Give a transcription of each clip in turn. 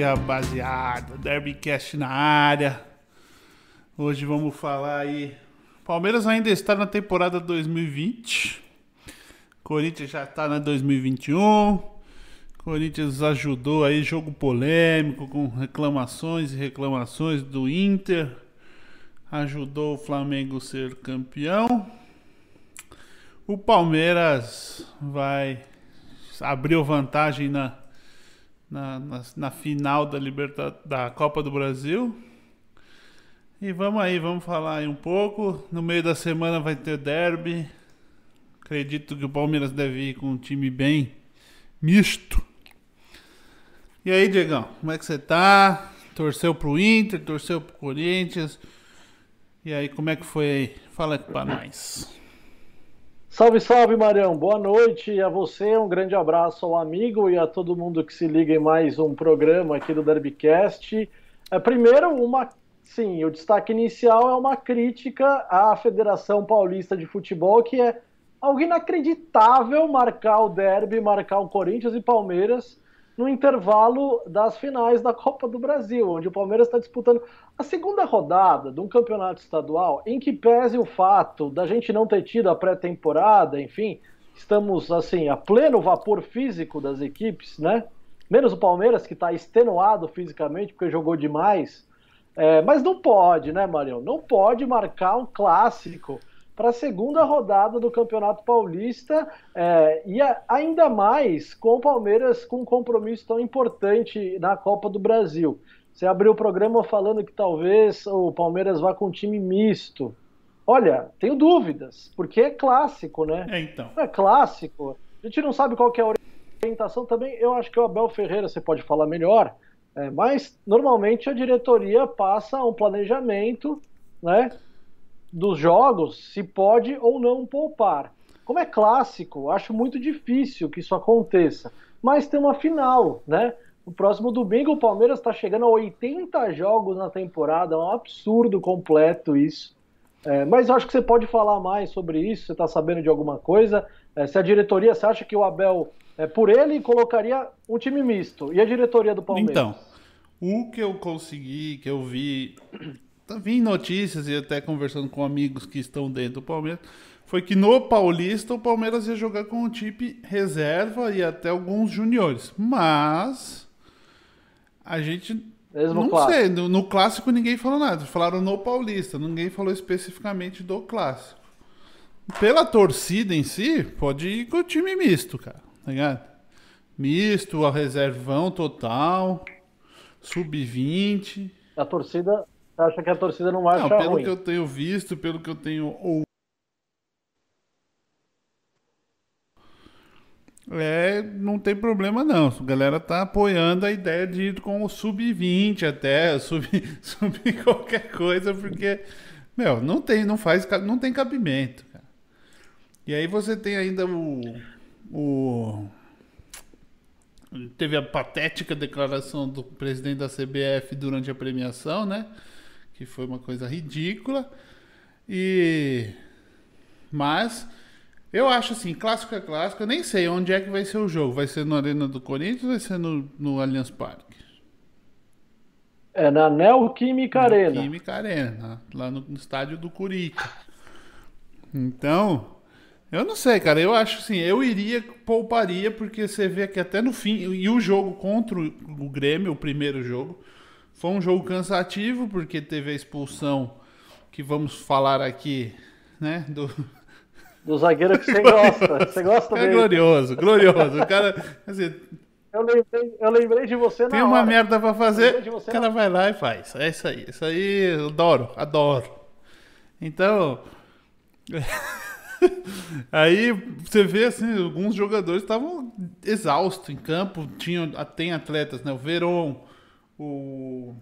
salve, rapaziada. Derbycast na área. Hoje vamos falar aí. Palmeiras ainda está na temporada 2020. Corinthians já está na 2021. Corinthians ajudou aí jogo polêmico com reclamações e reclamações do Inter. Ajudou o Flamengo ser campeão. O Palmeiras vai abriu vantagem na, na, na, na final da, Liberta, da Copa do Brasil. E vamos aí, vamos falar aí um pouco. No meio da semana vai ter derby. Acredito que o Palmeiras deve ir com um time bem misto. E aí, Diegão, como é que você tá? Torceu pro Inter, torceu pro Corinthians. E aí, como é que foi aí? Fala aqui pra nós. Salve, salve, Marião. Boa noite a você. Um grande abraço ao amigo e a todo mundo que se liga em mais um programa aqui do Derbycast. É, primeiro, uma, sim, o destaque inicial é uma crítica à Federação Paulista de Futebol, que é algo inacreditável marcar o derby, marcar o Corinthians e Palmeiras no intervalo das finais da Copa do Brasil, onde o Palmeiras está disputando a segunda rodada de um campeonato estadual, em que pese o fato da gente não ter tido a pré-temporada, enfim, estamos assim a pleno vapor físico das equipes, né? Menos o Palmeiras que está extenuado fisicamente porque jogou demais, é, mas não pode, né, Marião? Não pode marcar um clássico para a segunda rodada do Campeonato Paulista é, e a, ainda mais com o Palmeiras com um compromisso tão importante na Copa do Brasil. Você abriu o programa falando que talvez o Palmeiras vá com um time misto. Olha, tenho dúvidas, porque é clássico, né? É, então. É clássico. A gente não sabe qual é a orientação também. Eu acho que o Abel Ferreira, você pode falar melhor, é, mas normalmente a diretoria passa um planejamento, né? Dos jogos se pode ou não poupar. Como é clássico, acho muito difícil que isso aconteça. Mas tem uma final, né? No próximo domingo, o Palmeiras está chegando a 80 jogos na temporada, é um absurdo completo isso. É, mas eu acho que você pode falar mais sobre isso, você está sabendo de alguma coisa. É, se a diretoria, você acha que o Abel, é, por ele, colocaria um time misto? E a diretoria do Palmeiras? Então, o que eu consegui, que eu vi vi notícias e até conversando com amigos que estão dentro do Palmeiras, foi que no Paulista o Palmeiras ia jogar com o time reserva e até alguns juniores. Mas a gente Mesmo não clássico. sei, no, no, clássico ninguém falou nada. Falaram no Paulista, ninguém falou especificamente do clássico. Pela torcida em si, pode ir com o time misto, cara. Tá ligado? Misto, a reservão total, sub-20. A torcida, acha que a torcida não acha não, pelo ruim? que eu tenho visto, pelo que eu tenho ou É, não tem problema não. A galera tá apoiando a ideia de ir com o sub-20 até, sub, sub qualquer coisa, porque meu, não tem, não faz, não tem cabimento, cara. E aí você tem ainda o o teve a patética declaração do presidente da CBF durante a premiação, né? Que foi uma coisa ridícula. E mas eu acho assim, clássico é clássico, eu nem sei onde é que vai ser o jogo. Vai ser no Arena do Corinthians ou vai ser no, no Allianz Parque? É na Neoquímica Arena. Neoquímica Arena, lá no, no estádio do Curica. Então, eu não sei, cara. Eu acho assim, eu iria, pouparia, porque você vê que até no fim. E o jogo contra o Grêmio, o primeiro jogo, foi um jogo cansativo, porque teve a expulsão que vamos falar aqui, né? Do, do zagueiro que você gosta. Você gosta é dele. É glorioso, glorioso. O cara, assim, eu lembrei, eu lembrei de você na Tem uma hora. merda pra fazer, o cara vai lá e faz. É isso aí. Isso aí eu adoro, adoro. Então. aí você vê assim, alguns jogadores estavam exaustos em campo. Tinham, tem atletas, né? O Veron, o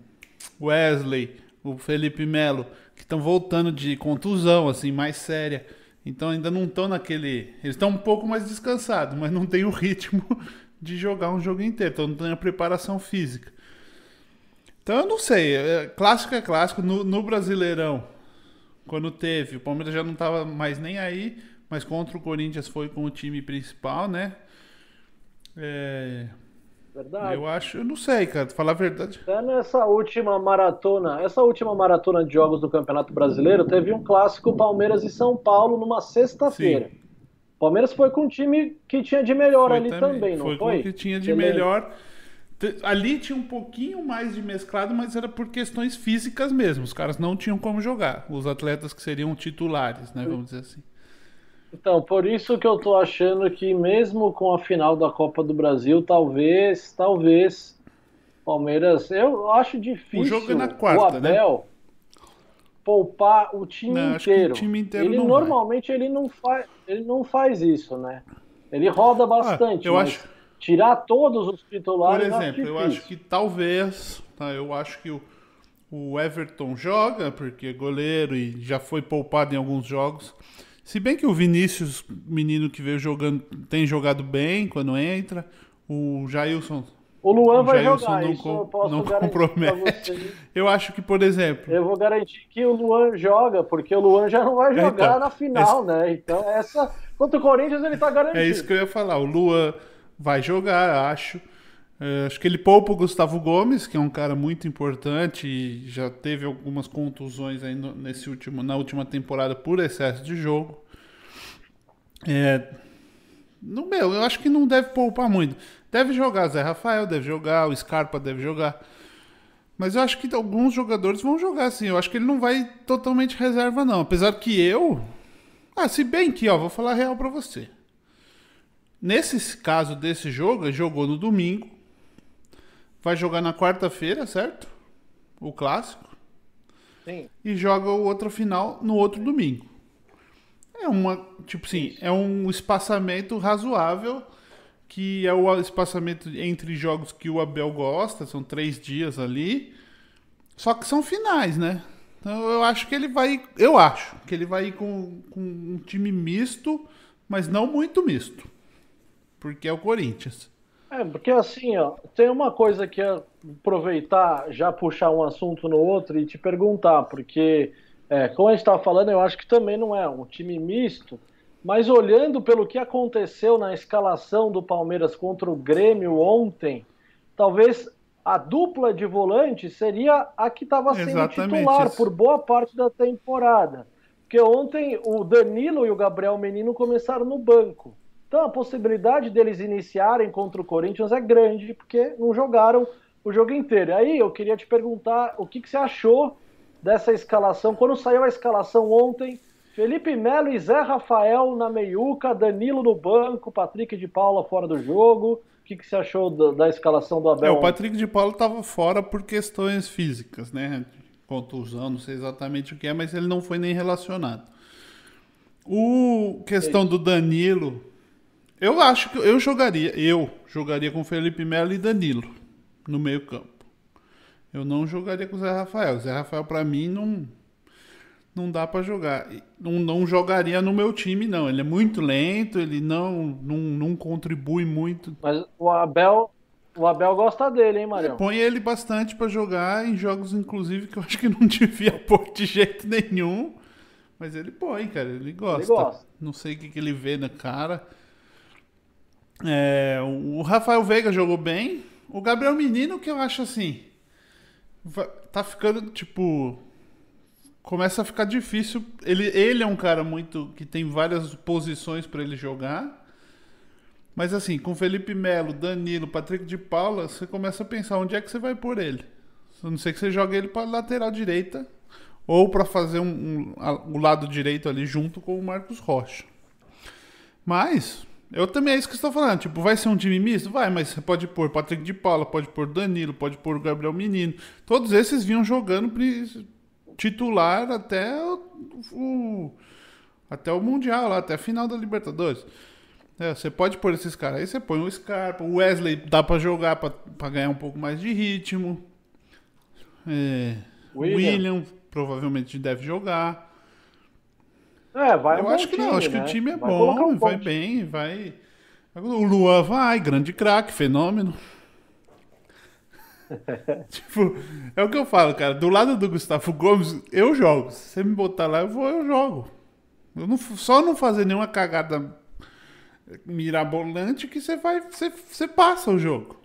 Wesley, o Felipe Melo, que estão voltando de contusão, assim, mais séria. Então ainda não estão naquele. Eles estão um pouco mais descansados, mas não tem o ritmo de jogar um jogo inteiro. Então não tem a preparação física. Então eu não sei. É, clássico é clássico. No, no Brasileirão, quando teve, o Palmeiras já não estava mais nem aí, mas contra o Corinthians foi com o time principal, né? É, Verdade. Eu acho, eu não sei, cara, falar a verdade. Até nessa última maratona, essa última maratona de jogos do Campeonato Brasileiro, teve um clássico Palmeiras e São Paulo numa sexta-feira. Palmeiras foi com um time que tinha de melhor Foi ali também, não foi? foi? com o que tinha de melhor. Ali tinha um pouquinho mais de mesclado, mas era por questões físicas mesmo. Os caras não tinham como jogar. Os atletas que seriam titulares, né? Vamos dizer assim. Então, por isso que eu tô achando que mesmo com a final da Copa do Brasil, talvez, talvez Palmeiras, eu acho difícil O jogo é na quarta, o Abel poupar o time Não, que o inteiro. time inteiro ele não vai. normalmente ele não faz, ele não faz isso, né? Ele roda bastante, Ah, eu acho- tirar todos os Por titulares exemplo, eu acho que talvez, tá? Eu acho que o, o Everton joga, porque é goleiro e já foi poupado em alguns jogos. Se bem que o Vinícius, menino que veio jogando, tem jogado bem quando entra. O Jailson, o Luan o vai Jailson jogar, não, com- eu posso não compromete. Eu acho que, por exemplo, Eu vou garantir que o Luan joga, porque o Luan já não vai jogar então, na final, né? Então, essa. Contra o Corinthians, ele tá garantido. É isso que eu ia falar. O Luan vai jogar, acho. É, acho que ele poupa o Gustavo Gomes, que é um cara muito importante e já teve algumas contusões aí no- nesse último, na última temporada por excesso de jogo. É, no meu, eu acho que não deve poupar muito. Deve jogar Zé Rafael, deve jogar, o Scarpa deve jogar. Mas eu acho que alguns jogadores vão jogar sim. Eu acho que ele não vai totalmente reserva, não. Apesar que eu. Ah, se bem que, ó, vou falar real pra você. Nesse caso desse jogo, ele jogou no domingo. Vai jogar na quarta-feira, certo? O clássico. Sim. E joga o outro final no outro domingo. É uma, tipo assim, é um espaçamento razoável, que é o espaçamento entre jogos que o Abel gosta, são três dias ali. Só que são finais, né? Então eu acho que ele vai. Eu acho que ele vai ir com, com um time misto, mas não muito misto. Porque é o Corinthians. É, porque assim, ó, tem uma coisa que é aproveitar, já puxar um assunto no outro e te perguntar, porque, é, como a gente estava falando, eu acho que também não é um time misto, mas olhando pelo que aconteceu na escalação do Palmeiras contra o Grêmio ontem, talvez a dupla de volante seria a que estava sendo Exatamente titular isso. por boa parte da temporada. Porque ontem o Danilo e o Gabriel Menino começaram no banco. Então a possibilidade deles iniciarem contra o Corinthians é grande, porque não jogaram o jogo inteiro. Aí eu queria te perguntar o que, que você achou dessa escalação. Quando saiu a escalação ontem, Felipe Melo e Zé Rafael na meiuca, Danilo no banco, Patrick de Paula fora do jogo. O que, que você achou da, da escalação do É, Abel? o Patrick de Paulo estava fora por questões físicas, né? Contusão, não sei exatamente o que é, mas ele não foi nem relacionado. O questão do Danilo, eu acho que eu jogaria, eu jogaria com Felipe Melo e Danilo no meio-campo. Eu não jogaria com o Zé Rafael. O Zé Rafael para mim não não dá para jogar. Não, não jogaria no meu time não. Ele é muito lento, ele não não, não contribui muito Mas o Abel, o Abel gosta dele, hein, Marião? Põe ele bastante pra jogar em jogos, inclusive, que eu acho que não devia pôr de jeito nenhum. Mas ele põe, cara, ele gosta. Ele gosta. Não sei o que, que ele vê na cara. É, o Rafael Veiga jogou bem. O Gabriel Menino, que eu acho assim. Tá ficando, tipo. Começa a ficar difícil. Ele, ele é um cara muito. que tem várias posições pra ele jogar. Mas assim, com Felipe Melo, Danilo, Patrick de Paula, você começa a pensar onde é que você vai pôr ele. A não ser que você jogue ele para lateral direita ou para fazer um, um- o lado direito ali junto com o Marcos Rocha. Mas eu também é isso que estou falando. Tipo, vai ser um time misto? Vai, mas você pode pôr Patrick de Paula, pode pôr Danilo, pode pôr o Gabriel Menino. Todos esses vinham jogando titular até o, o- até o Mundial, lá, até a final da Libertadores. É, você pode pôr esses caras aí, você põe o Scarpa, o Wesley dá pra jogar pra ganhar um pouco mais de ritmo. É, William. William. provavelmente deve jogar. É, vai Eu acho que não, time, acho que né? o time é Vai bom, um vai bem, vai. O Luan vai, grande craque, fenômeno. tipo, é o que eu falo, cara. Do lado do Gustavo Gomes, eu jogo. Se você me botar lá, eu vou, eu jogo. Eu não, só não fazer nenhuma cagada mirabolante que você vai. Você, você passa o jogo.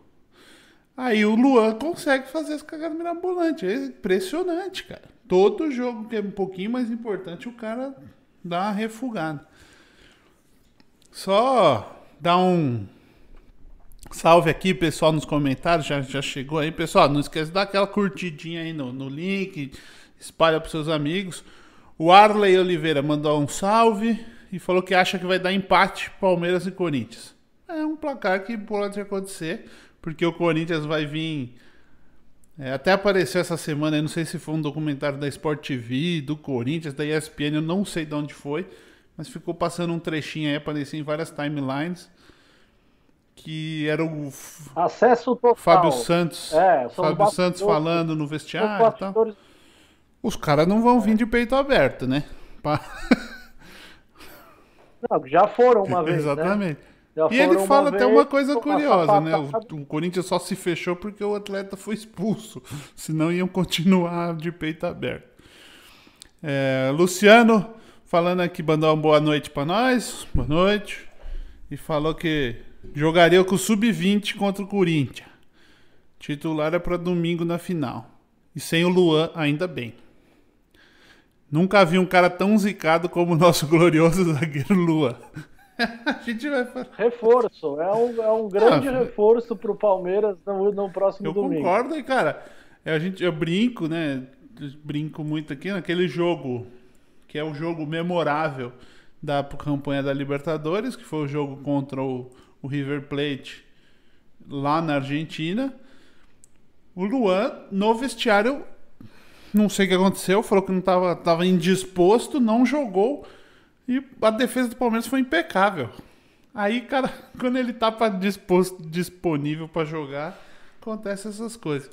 Aí o Luan consegue fazer essa cagada mirabolante. É impressionante, cara. Todo jogo que é um pouquinho mais importante, o cara dá uma refugada. Só dar um salve aqui, pessoal, nos comentários. Já, já chegou aí, pessoal. Não esquece de dar aquela curtidinha aí no, no link. Espalha para seus amigos. O Arley Oliveira mandou um salve e falou que acha que vai dar empate Palmeiras e Corinthians. É um placar que pode acontecer, porque o Corinthians vai vir. É, até apareceu essa semana, não sei se foi um documentário da Sport TV, do Corinthians, da ESPN, eu não sei de onde foi, mas ficou passando um trechinho aí, aparecia em várias timelines, que era o Acesso total. Fábio Santos, é, Fábio Santos falando no vestiário e tal. Os caras não vão vir de peito aberto, né? Não, já foram uma vez. Né? Exatamente. Né? E ele fala até uma coisa curiosa, né? O, o, Corinthians só se fechou porque o atleta foi expulso. Senão iam continuar de peito aberto. É, Luciano falando aqui, mandou uma boa noite para nós. Boa noite. E falou que jogaria com o Sub-20 contra o Corinthians. Titular é para domingo na final. E sem o Luan, ainda bem. Nunca vi um cara tão zicado como o nosso glorioso zagueiro Lua. a gente vai Reforço. É um, é um grande ah, reforço pro Palmeiras no, no próximo eu domingo. Eu concordo, e cara. A gente, eu brinco, né? brinco muito aqui naquele jogo que é o jogo memorável da campanha da Libertadores, que foi o jogo contra o, o River Plate lá na Argentina. O Luan, no vestiário, não sei o que aconteceu, falou que não estava tava indisposto, não jogou. E a defesa do Palmeiras foi impecável. Aí, cara, quando ele tá pra disposto, disponível para jogar, acontece essas coisas.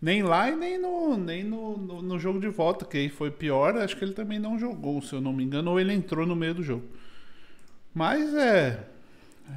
Nem lá e nem, no, nem no, no, no, jogo de volta, que aí foi pior. Acho que ele também não jogou, se eu não me engano, ou ele entrou no meio do jogo. Mas é.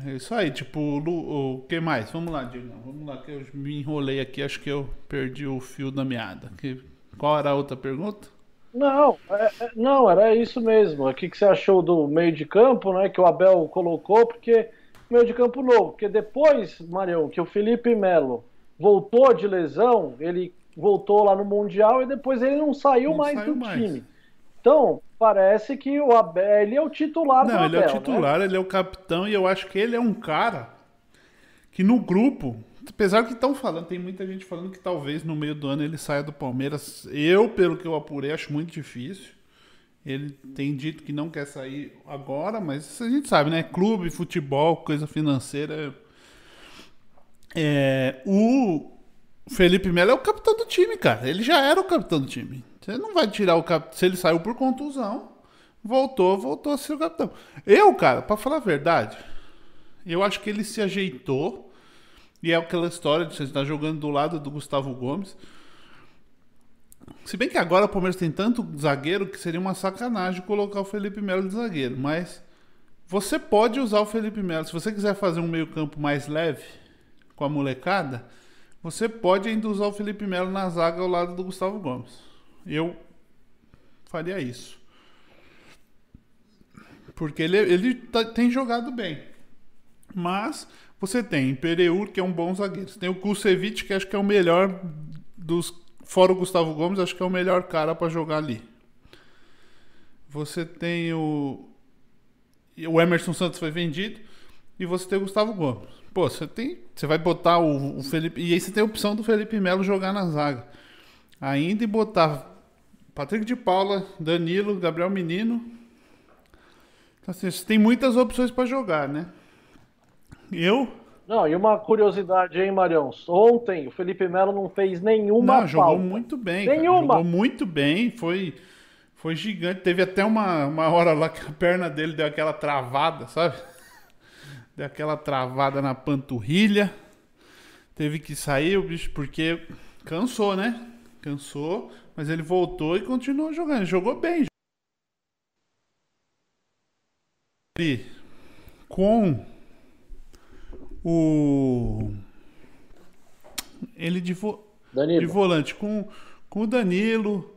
É isso aí, tipo, o, o que mais? Vamos lá, Diego. Vamos lá, que eu me enrolei aqui, acho que eu perdi o fio da meada. Que qual era a outra pergunta? Não, é, é, não, era isso mesmo. O que, que você achou do meio de campo, né? Que o Abel colocou, porque meio de campo novo. Porque depois, Marião, que o Felipe Melo voltou de lesão, ele voltou lá no Mundial e depois ele não saiu não mais saiu do mais. time. Então, parece que o Abel ele é o titular não, do Abel. Não, ele é o titular, né? ele é o capitão e eu acho que ele é um cara que no grupo Apesar que estão falando, tem muita gente falando que talvez no meio do ano ele saia do Palmeiras. Eu, pelo que eu apurei, acho muito difícil. Ele tem dito que não quer sair agora, mas a gente sabe, né? Clube, futebol, coisa financeira. É, o Felipe Melo é o capitão do time, cara. Ele já era o capitão do time. Você não vai tirar o capitão. Se ele saiu por contusão, voltou, voltou a ser o capitão. Eu, cara, para falar a verdade, eu acho que ele se ajeitou e é aquela história de você estar jogando do lado do Gustavo Gomes. Se bem que agora o Palmeiras tem tanto zagueiro que seria uma sacanagem colocar o Felipe Melo de zagueiro. Mas você pode usar o Felipe Melo. Se você quiser fazer um meio-campo mais leve com a molecada, você pode ainda usar o Felipe Melo na zaga ao lado do Gustavo Gomes. Eu faria isso. Porque ele, ele tá, tem jogado bem. Mas você tem Pereur, que é um bom zagueiro. Você tem o Kusevich, que acho que é o melhor dos. Fora o Gustavo Gomes, acho que é o melhor cara para jogar ali. Você tem o. O Emerson Santos foi vendido. E você tem o Gustavo Gomes. Pô, você tem. Você vai botar o, o Felipe. E aí você tem a opção do Felipe Melo jogar na zaga. Ainda e botar Patrick de Paula, Danilo, Gabriel Menino. Então, assim, você tem muitas opções para jogar, né? Eu? Não, e uma curiosidade, hein, Marião? Ontem o Felipe Melo não fez nenhuma não, jogou muito bem. Nenhuma. Cara. Jogou muito bem, foi, foi gigante. Teve até uma, uma hora lá que a perna dele deu aquela travada, sabe? Deu aquela travada na panturrilha. Teve que sair o bicho porque cansou, né? Cansou, mas ele voltou e continuou jogando. Jogou bem. Com o ele de, vo... de volante com, com o Danilo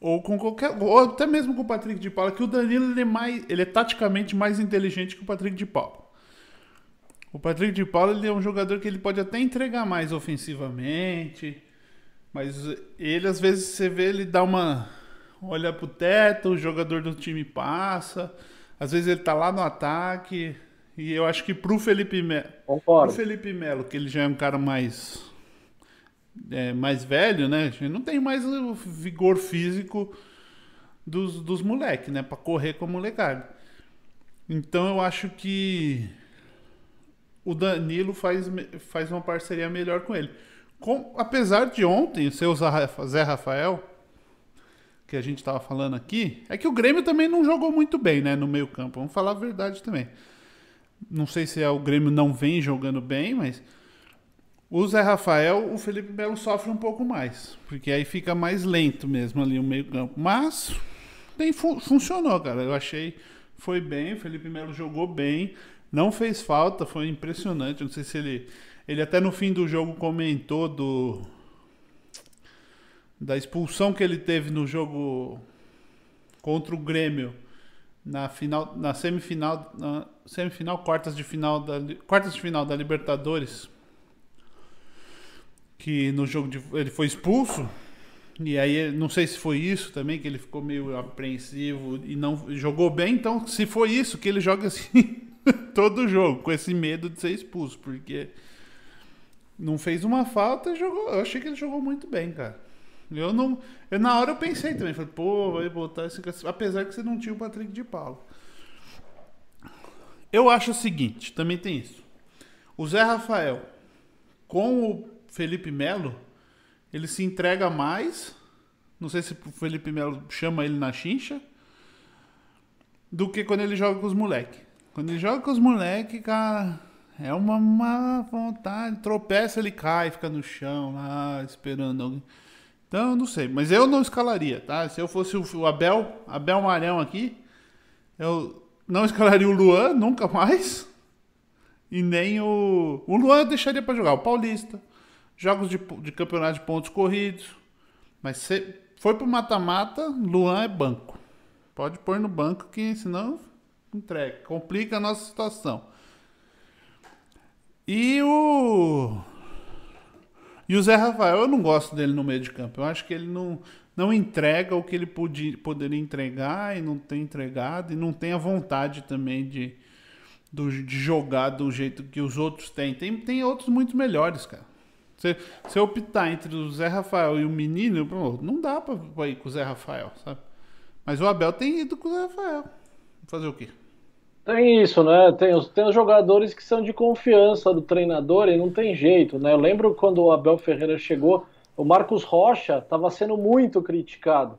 ou com qualquer ou até mesmo com o Patrick de Paula, que o Danilo ele é mais ele é taticamente mais inteligente que o Patrick de Paula. O Patrick de Paula ele é um jogador que ele pode até entregar mais ofensivamente, mas ele às vezes você vê ele dá uma olha pro teto, o jogador do time passa, às vezes ele tá lá no ataque, e eu acho que pro Felipe Melo, pro Felipe Melo, que ele já é um cara mais é, mais velho, né? Ele não tem mais o vigor físico dos, dos moleques, né? Pra correr com a molecada. Então eu acho que o Danilo faz, faz uma parceria melhor com ele. Com, apesar de ontem ser o Zé Rafael, que a gente estava falando aqui, é que o Grêmio também não jogou muito bem, né, no meio campo. Vamos falar a verdade também. Não sei se é o Grêmio não vem jogando bem, mas o Zé Rafael, o Felipe Melo sofre um pouco mais, porque aí fica mais lento mesmo ali o meio campo. Mas tem, funcionou, cara. Eu achei foi bem, o Felipe Melo jogou bem. Não fez falta, foi impressionante. Não sei se ele. Ele até no fim do jogo comentou do. Da expulsão que ele teve no jogo contra o Grêmio na final, na semifinal, na semifinal, quartas de final da quartas de final da Libertadores, que no jogo de, ele foi expulso e aí não sei se foi isso também que ele ficou meio apreensivo e não jogou bem, então se foi isso que ele joga assim todo jogo, com esse medo de ser expulso, porque não fez uma falta e jogou. Eu achei que ele jogou muito bem, cara. Eu não. Eu, na hora eu pensei também, falei, pô, vai botar esse. Apesar que você não tinha o Patrick de Paulo. Eu acho o seguinte, também tem isso. O Zé Rafael com o Felipe Melo, ele se entrega mais. Não sei se o Felipe Melo chama ele na chincha. Do que quando ele joga com os moleques. Quando ele joga com os moleques, cara, é uma má vontade. Tropeça, ele cai, fica no chão lá, esperando alguém. Então, não sei. Mas eu não escalaria, tá? Se eu fosse o Abel, Abel Marão aqui, eu não escalaria o Luan, nunca mais. E nem o. O Luan deixaria para jogar. O Paulista. Jogos de, de campeonato de pontos corridos. Mas se for pro mata-mata, Luan é banco. Pode pôr no banco que senão entrega. Complica a nossa situação. E o. E o Zé Rafael, eu não gosto dele no meio de campo. Eu acho que ele não, não entrega o que ele podia, poderia entregar e não tem entregado. E não tem a vontade também de, do, de jogar do jeito que os outros têm. Tem, tem outros muito melhores, cara. Se, se eu optar entre o Zé Rafael e o menino, não dá pra ir com o Zé Rafael, sabe? Mas o Abel tem ido com o Zé Rafael. Fazer o quê? Tem isso, né? Tem os, tem os jogadores que são de confiança do treinador e não tem jeito, né? Eu lembro quando o Abel Ferreira chegou, o Marcos Rocha estava sendo muito criticado.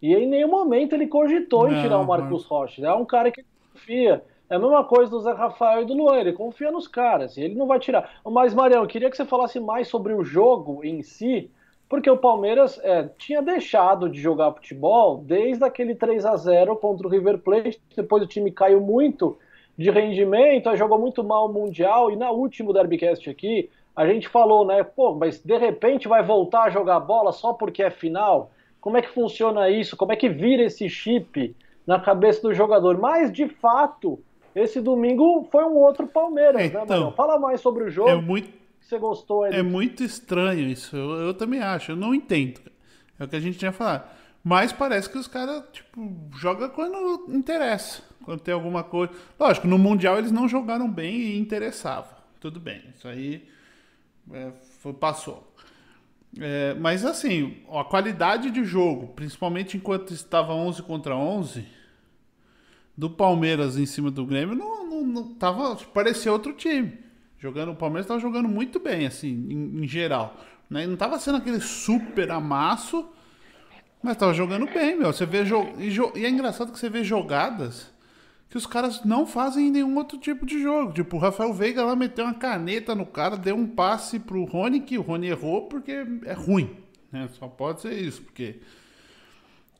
E em nenhum momento ele cogitou não, em tirar o Marcos. Rocha. É um cara que confia. É a mesma coisa do Zé Rafael e do Luan, ele confia nos caras, e ele não vai tirar. Mas, Marião, eu queria que você falasse mais sobre o jogo em si, porque o Palmeiras é, tinha deixado de jogar futebol desde aquele 3 a 0 contra o River Plate. Depois o time caiu muito de rendimento, jogou muito mal o Mundial. E na última Derbycast aqui, a gente falou, né? Pô, mas de repente vai voltar a jogar bola só porque é final? Como é que funciona isso? Como é que vira esse chip na cabeça do jogador? Mas de fato, esse domingo foi um outro Palmeiras, né, então, né, Fala mais sobre o jogo. É muito você gostou. É muito estranho isso. Eu, eu, também acho. Eu não entendo. É o que a gente tinha falado. Mas parece que os caras, tipo, jogam quando interessa. Quando tem alguma coisa. Lógico, no Mundial eles não jogaram bem e interessava. Tudo bem. Isso aí é, foi, passou. É, mas assim, a qualidade de jogo, principalmente enquanto estava 11 contra 11, do Palmeiras em cima do Grêmio, não, não, não tava, parecia outro time. Jogando, o Palmeiras estava jogando muito bem, assim, em, em geral. Né? Não estava sendo aquele super amasso, mas estava jogando bem, meu. Você vê e, e, é engraçado que você vê jogadas que os caras não fazem em nenhum outro tipo de jogo. Tipo, o Rafael Veiga lá meteu uma caneta no cara, deu um passe pro Rony, que o Rony errou porque é ruim. Né? Só pode ser isso, porque.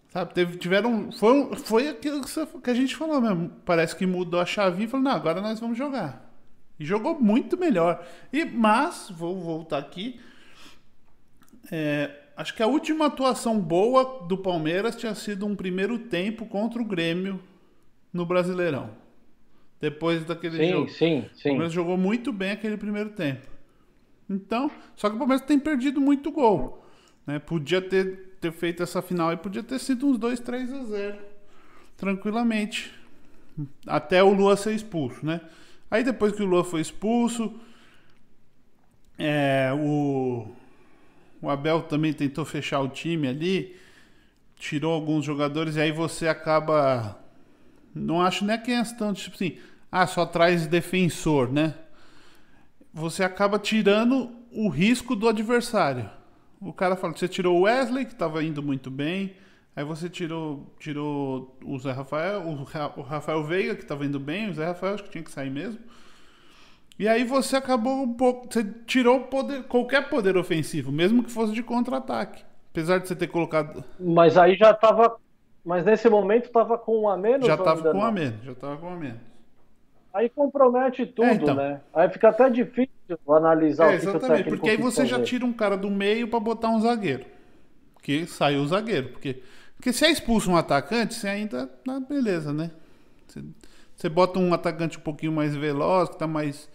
Sabe, teve, tiveram. Foi, foi aquilo que, que a gente falou mesmo. Parece que mudou a chavinha e falou: não, agora nós vamos jogar. E jogou muito melhor. E, mas, vou voltar aqui. É, acho que a última atuação boa do Palmeiras tinha sido um primeiro tempo contra o Grêmio no Brasileirão. Depois daquele sim, jogo. Sim, sim, O Palmeiras jogou muito bem aquele primeiro tempo. Então, só que o Palmeiras tem perdido muito gol. Né? Podia ter, ter feito essa final e podia ter sido uns 2, 3 a 0. Tranquilamente. Até o Lua ser expulso, né? Aí depois que o Lua foi expulso, é, o, o Abel também tentou fechar o time ali, tirou alguns jogadores e aí você acaba. Não acho nem a questão de tipo assim, ah, só traz defensor, né? Você acaba tirando o risco do adversário. O cara fala você tirou o Wesley, que estava indo muito bem. Aí você tirou, tirou o Zé Rafael, o Rafael Veiga, que estava indo bem, o Zé Rafael acho que tinha que sair mesmo. E aí você acabou um pouco. Você tirou poder, qualquer poder ofensivo, mesmo que fosse de contra-ataque. Apesar de você ter colocado. Mas aí já estava. Mas nesse momento estava com um a menos? Já estava com um a menos, já estava com um a menos. Aí compromete tudo, é, então. né? Aí fica até difícil analisar é, o que Exatamente, porque aí você já tira um cara do meio para botar um zagueiro. Que saiu o zagueiro. Porque, porque se é expulso um atacante, você ainda. Ah, beleza, né? Você, você bota um atacante um pouquinho mais veloz, que tá mais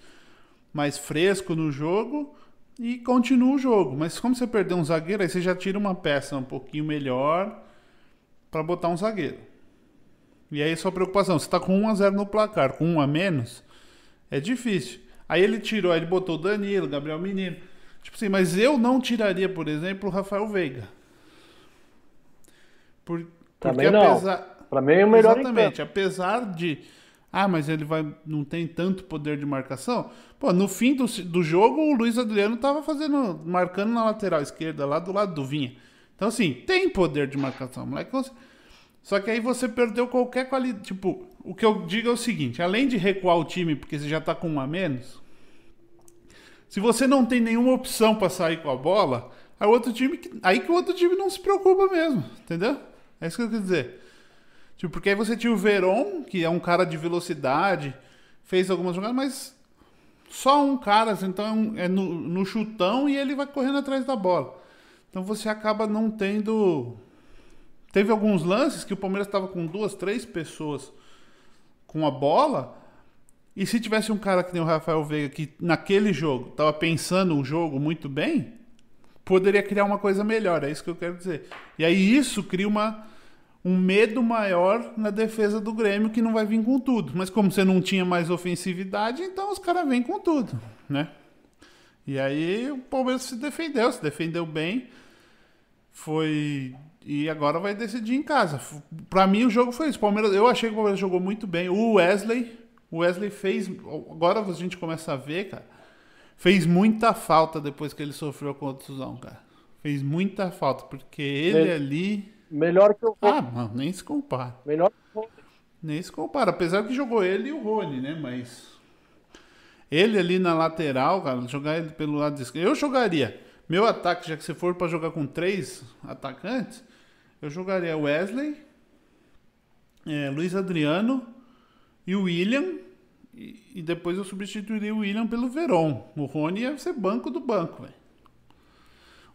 mais fresco no jogo e continua o jogo. Mas como você perdeu um zagueiro, aí você já tira uma peça um pouquinho melhor para botar um zagueiro. E aí sua preocupação, você está com 1 a 0 no placar, com 1 a menos, é difícil. Aí ele tirou, aí ele botou o Danilo, Gabriel Menino. Tipo assim, mas eu não tiraria, por exemplo, o Rafael Veiga. Por, Também não. Apesar... Para mim é o melhor Exatamente, apesar de ah, mas ele vai, não tem tanto poder de marcação. Pô, no fim do, do jogo, o Luiz Adriano tava fazendo, marcando na lateral esquerda, lá do lado do Vinha. Então, assim, tem poder de marcação, moleque. Só que aí você perdeu qualquer qualidade. Tipo, o que eu digo é o seguinte: além de recuar o time, porque você já tá com um a menos, se você não tem nenhuma opção para sair com a bola, aí, outro time, aí que o outro time não se preocupa mesmo, entendeu? É isso que eu quero dizer. Tipo, porque aí você tinha o Veron, que é um cara de velocidade, fez algumas jogadas, mas só um cara, assim, então é no, no chutão e ele vai correndo atrás da bola. Então você acaba não tendo. Teve alguns lances que o Palmeiras estava com duas, três pessoas com a bola. E se tivesse um cara que nem o Rafael Veiga que naquele jogo estava pensando um jogo muito bem, poderia criar uma coisa melhor. É isso que eu quero dizer. E aí isso cria uma um medo maior na defesa do Grêmio que não vai vir com tudo. Mas como você não tinha mais ofensividade, então os caras vêm com tudo, né? E aí o Palmeiras se defendeu, se defendeu bem. Foi e agora vai decidir em casa. Para mim o jogo foi isso. Palmeiras, eu achei que o Palmeiras jogou muito bem. O Wesley, o Wesley fez, agora a gente começa a ver, cara. Fez muita falta depois que ele sofreu a contusão, cara. Fez muita falta porque ele ali Melhor que o Rony. Ah, mano, nem se compara. Melhor que o Rony. Nem se compara. Apesar que jogou ele e o Rony, né? Mas. Ele ali na lateral, cara, jogar ele pelo lado esquerdo. Eu jogaria. Meu ataque, já que você for para jogar com três atacantes, eu jogaria Wesley, é, Luiz Adriano e o William. E, e, depois eu substituiria o William pelo Veron. O Rony ia ser banco do banco, velho.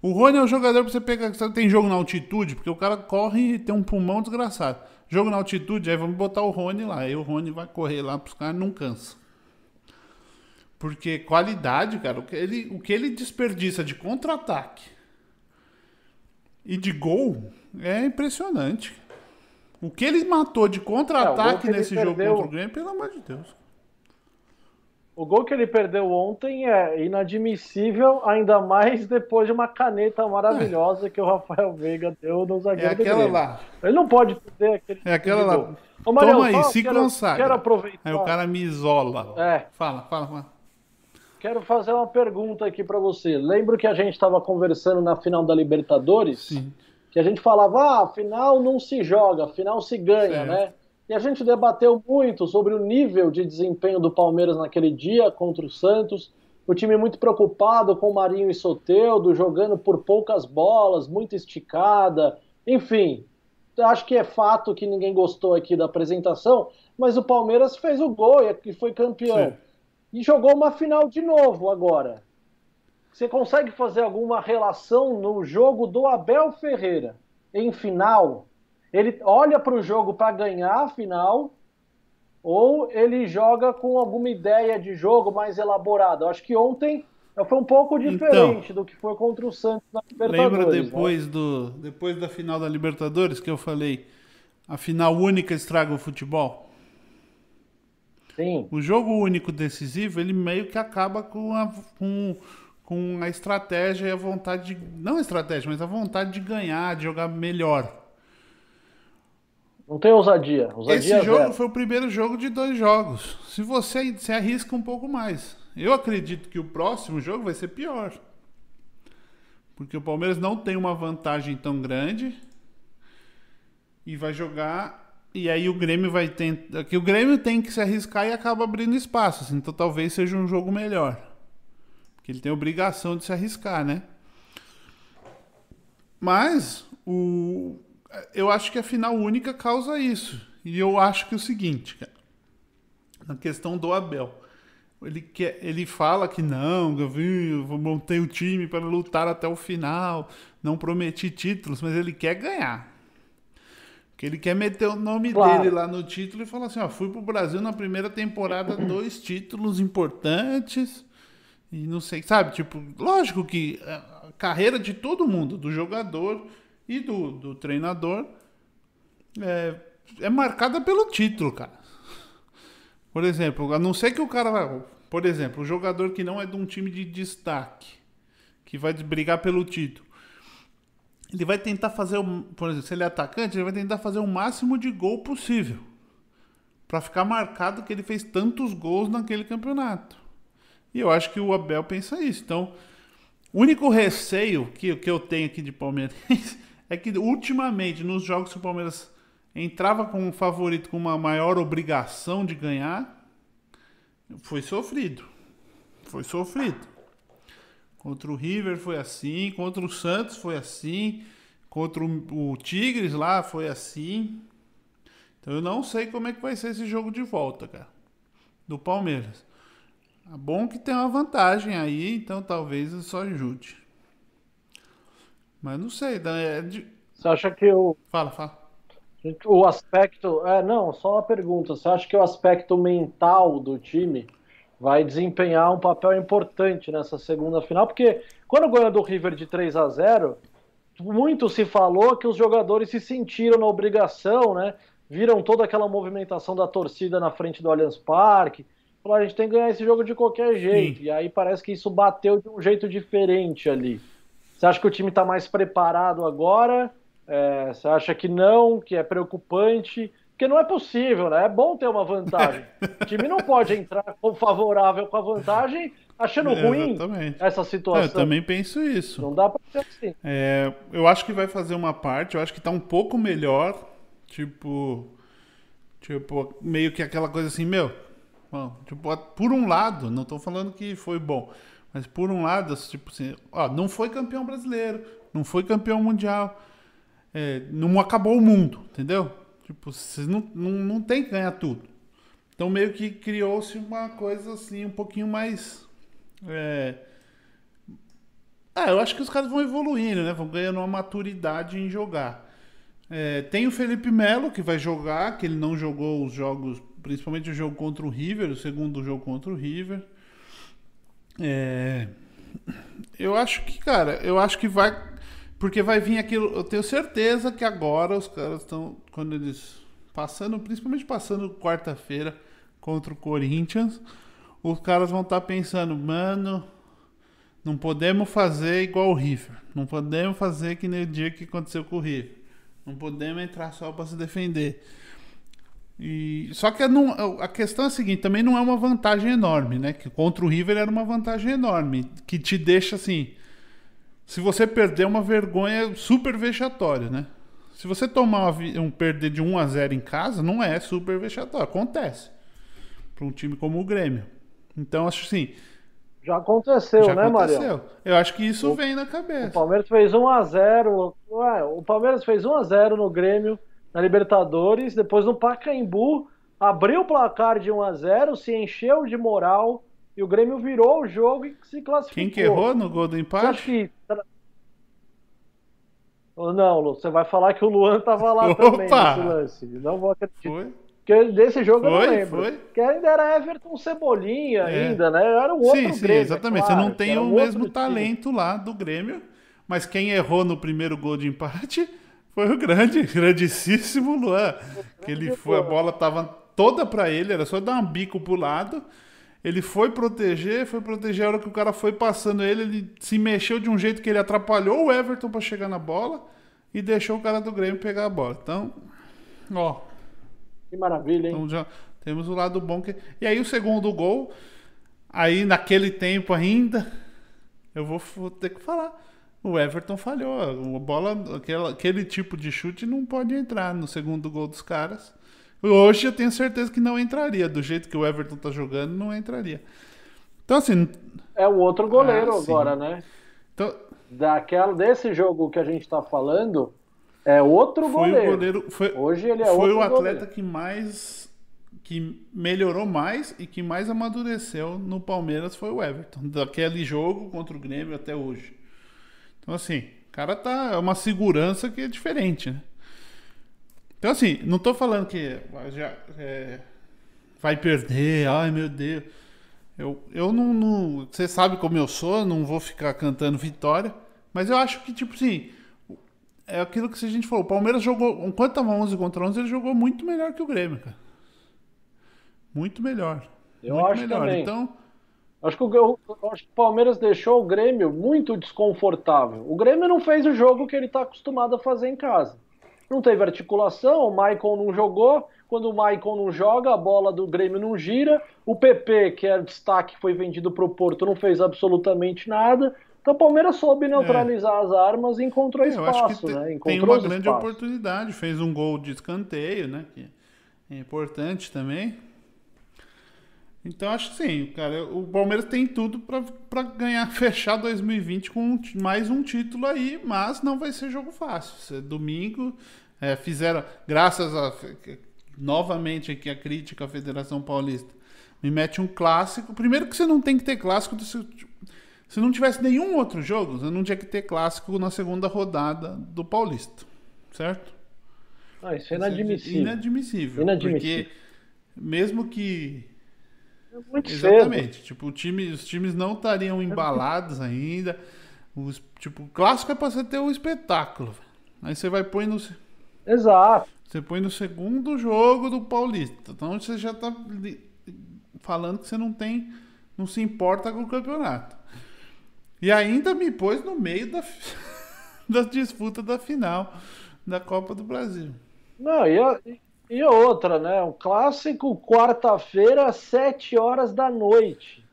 O Rony é um jogador pra você pegar. Você tem jogo na altitude, porque o cara corre e tem um pulmão desgraçado. Jogo na altitude, aí vamos botar o Rony lá. Aí o Rony vai correr lá pros caras não cansa. Porque qualidade, cara, o que ele, o que ele desperdiça de contra-ataque e de gol é impressionante. O que ele matou de contra-ataque é, nesse jogo perdeu... contra o Grêmio, pelo amor de Deus. O gol que ele perdeu ontem é inadmissível, ainda mais depois de uma caneta maravilhosa é. que o Rafael Veiga deu no zagueiro. É aquela lá. Ele não pode perder aquele. É aquela lá. Ô, Toma aí, se quero. Quero aproveitar. Aí o cara me isola. É. Fala, fala, fala. Quero fazer uma pergunta aqui para você. Lembro que a gente estava conversando na final da Libertadores? Sim. Que a gente falava, ah, final não se joga, final se ganha, certo. né? E a gente debateu muito sobre o nível de desempenho do Palmeiras naquele dia contra o Santos. O time muito preocupado com o Marinho e Soteudo, jogando por poucas bolas, muito esticada. Enfim, acho que é fato que ninguém gostou aqui da apresentação, mas o Palmeiras fez o gol e foi campeão. Sim. E jogou uma final de novo agora. Você consegue fazer alguma relação no jogo do Abel Ferreira em final ele olha para o jogo para ganhar a final ou ele joga com alguma ideia de jogo mais elaborada. Eu acho que ontem foi um pouco diferente então, do que foi contra o Santos na Libertadores. Lembra né? depois, né? do, depois da final da Libertadores que eu falei, a final única estraga o futebol? Sim. O jogo único decisivo, ele meio que acaba com a, com, com a estratégia e a vontade de. Não a estratégia, mas a vontade de ganhar, de jogar melhor. Não tem ousadia. ousadia Esse jogo zero. foi o primeiro jogo de dois jogos. Se você se arrisca um pouco mais. Eu acredito que o próximo jogo vai ser pior. Porque o Palmeiras não tem uma vantagem tão grande e vai jogar e aí o Grêmio vai tentar. Que o Grêmio tem que se arriscar e acaba abrindo espaço. Assim, então talvez seja um jogo melhor. Porque ele tem obrigação de se arriscar, né? Mas o, eu acho que a final única causa isso. E eu acho que é o seguinte, cara, na questão do Abel. Ele, quer, ele fala que não, eu, eu montei o time para lutar até o final, não prometi títulos, mas ele quer ganhar. Que ele quer meter o nome claro. dele lá no título e falar assim: ó, fui pro Brasil na primeira temporada, dois títulos importantes. E não sei, sabe? Tipo, lógico que a carreira de todo mundo, do jogador e do, do treinador, é, é marcada pelo título, cara. Por exemplo, a não ser que o cara. Por exemplo, o jogador que não é de um time de destaque, que vai brigar pelo título ele vai tentar fazer, por exemplo, se ele é atacante, ele vai tentar fazer o máximo de gol possível. Para ficar marcado que ele fez tantos gols naquele campeonato. E eu acho que o Abel pensa isso. Então, o único receio que, que eu tenho aqui de Palmeiras é que ultimamente, nos jogos que o Palmeiras entrava como favorito com uma maior obrigação de ganhar, foi sofrido. Foi sofrido. Contra o River foi assim, contra o Santos foi assim, contra o, o Tigres lá foi assim. Então eu não sei como é que vai ser esse jogo de volta, cara, do Palmeiras. É bom que tem uma vantagem aí, então talvez isso ajude. Mas não sei, é de... Você acha que o. Fala, fala. O aspecto. É, não, só uma pergunta. Você acha que o aspecto mental do time vai desempenhar um papel importante nessa segunda final, porque quando ganhou do River de 3 a 0 muito se falou que os jogadores se sentiram na obrigação, né? Viram toda aquela movimentação da torcida na frente do Allianz Parque. Falaram, a gente tem que ganhar esse jogo de qualquer jeito. Sim. E aí parece que isso bateu de um jeito diferente ali. Você acha que o time está mais preparado agora? É, você acha que não, que é preocupante? Porque não é possível, né? É bom ter uma vantagem. o time não pode entrar favorável com a vantagem achando é, ruim exatamente. essa situação. É, eu também penso isso. Não dá pra ser assim. É, eu acho que vai fazer uma parte, eu acho que tá um pouco melhor. Tipo. Tipo, meio que aquela coisa assim, meu. Bom, tipo, por um lado, não tô falando que foi bom. Mas por um lado, tipo assim, ó, não foi campeão brasileiro, não foi campeão mundial, é, não acabou o mundo, entendeu? Tipo, vocês não, não, não tem que ganhar tudo. Então meio que criou-se uma coisa assim, um pouquinho mais. É... Ah, eu acho que os caras vão evoluindo, né? Vão ganhando uma maturidade em jogar. É, tem o Felipe Melo, que vai jogar, que ele não jogou os jogos, principalmente o jogo contra o River, o segundo jogo contra o River. É... Eu acho que, cara, eu acho que vai porque vai vir aquilo. Eu tenho certeza que agora os caras estão. Quando eles. Passando, principalmente passando quarta-feira contra o Corinthians, os caras vão estar tá pensando, mano, não podemos fazer igual o River. Não podemos fazer que nem o dia que aconteceu com o River. Não podemos entrar só para se defender. E, só que não, a questão é a seguinte, também não é uma vantagem enorme, né? Que contra o River era uma vantagem enorme, que te deixa assim, se você perder é uma vergonha super vexatória, né? Se você tomar um perder de 1 a 0 em casa, não é super vexatório, acontece. Para um time como o Grêmio. Então, acho assim, já aconteceu, já né, aconteceu. Marião? Eu acho que isso o, vem na cabeça. O Palmeiras fez 1 a 0, ué, o Palmeiras fez 1 a 0 no Grêmio na Libertadores, depois no Pacaembu, abriu o placar de 1 a 0, se encheu de moral e o Grêmio virou o jogo e se classificou. Quem que errou no gol do empate? Que não, Lu, você vai falar que o Luan tava lá Opa! também nesse lance. Não vou acreditar. Foi? Que desse jogo foi, eu não lembro. Foi. Que ainda era Everton Cebolinha, é. ainda, né? Era um outro sim, sim, Grêmio. Exatamente. Claro, Você não tem o mesmo talento time. lá do Grêmio, mas quem errou no primeiro gol de empate foi o grande, grandíssimo Luan. Que ele foi, a bola tava toda para ele, era só dar um bico pro lado. Ele foi proteger, foi proteger a hora que o cara foi passando ele, ele se mexeu de um jeito que ele atrapalhou o Everton para chegar na bola e deixou o cara do Grêmio pegar a bola. Então, ó, que maravilha, hein? Então já temos o lado bom que. E aí o segundo gol, aí naquele tempo ainda, eu vou, vou ter que falar. O Everton falhou. A bola, aquela, aquele tipo de chute não pode entrar no segundo gol dos caras. Hoje eu tenho certeza que não entraria. Do jeito que o Everton tá jogando, não entraria. Então, assim. É o outro goleiro ah, agora, né? Então, Daquela, desse jogo que a gente tá falando, é outro foi goleiro. O goleiro foi, Hoje ele é foi o atleta goleiro. que mais que melhorou mais e que mais amadureceu no Palmeiras foi o Everton, daquele jogo contra o Grêmio até hoje. Então assim, o cara tá é uma segurança que é diferente, né? Então assim, não tô falando que já é, vai perder, ai meu Deus. Eu, eu não, não. Você sabe como eu sou, não vou ficar cantando vitória. Mas eu acho que, tipo assim, é aquilo que a gente falou. O Palmeiras jogou, enquanto tava 11 contra 11, ele jogou muito melhor que o Grêmio, cara. Muito melhor. Eu muito acho melhor. também. Então, acho que, o, eu, acho que o Palmeiras deixou o Grêmio muito desconfortável. O Grêmio não fez o jogo que ele está acostumado a fazer em casa. Não teve articulação, o Maicon não jogou. Quando o Maicon não joga, a bola do Grêmio não gira. O PP, que era destaque, foi vendido para o Porto, não fez absolutamente nada. Então o Palmeiras soube neutralizar é. as armas e encontrou é, espaço, né? Encontrou tem uma grande espaços. oportunidade, fez um gol de escanteio, né? Que é importante também. Então acho que sim, cara, o Palmeiras tem tudo para ganhar, fechar 2020 com mais um título aí, mas não vai ser jogo fácil. Domingo é, fizeram, graças a novamente aqui a crítica à Federação Paulista, me mete um clássico. Primeiro que você não tem que ter clássico do seu se não tivesse nenhum outro jogo, você não tinha que ter clássico na segunda rodada do Paulista. Certo? Ah, isso é inadmissível. Inadmissível. Inadmissível. Porque mesmo que. É muito Exatamente. Cedo. Tipo, time, os times não estariam embalados ainda. Os, tipo, clássico é pra você ter o um espetáculo. Aí você vai pôr no. Exato. Você põe no segundo jogo do Paulista. Então você já tá falando que você não tem. Não se importa com o campeonato. E ainda me pôs no meio da, da disputa da final da Copa do Brasil. Não, e, a, e outra, né? Um clássico quarta-feira, às sete horas da noite.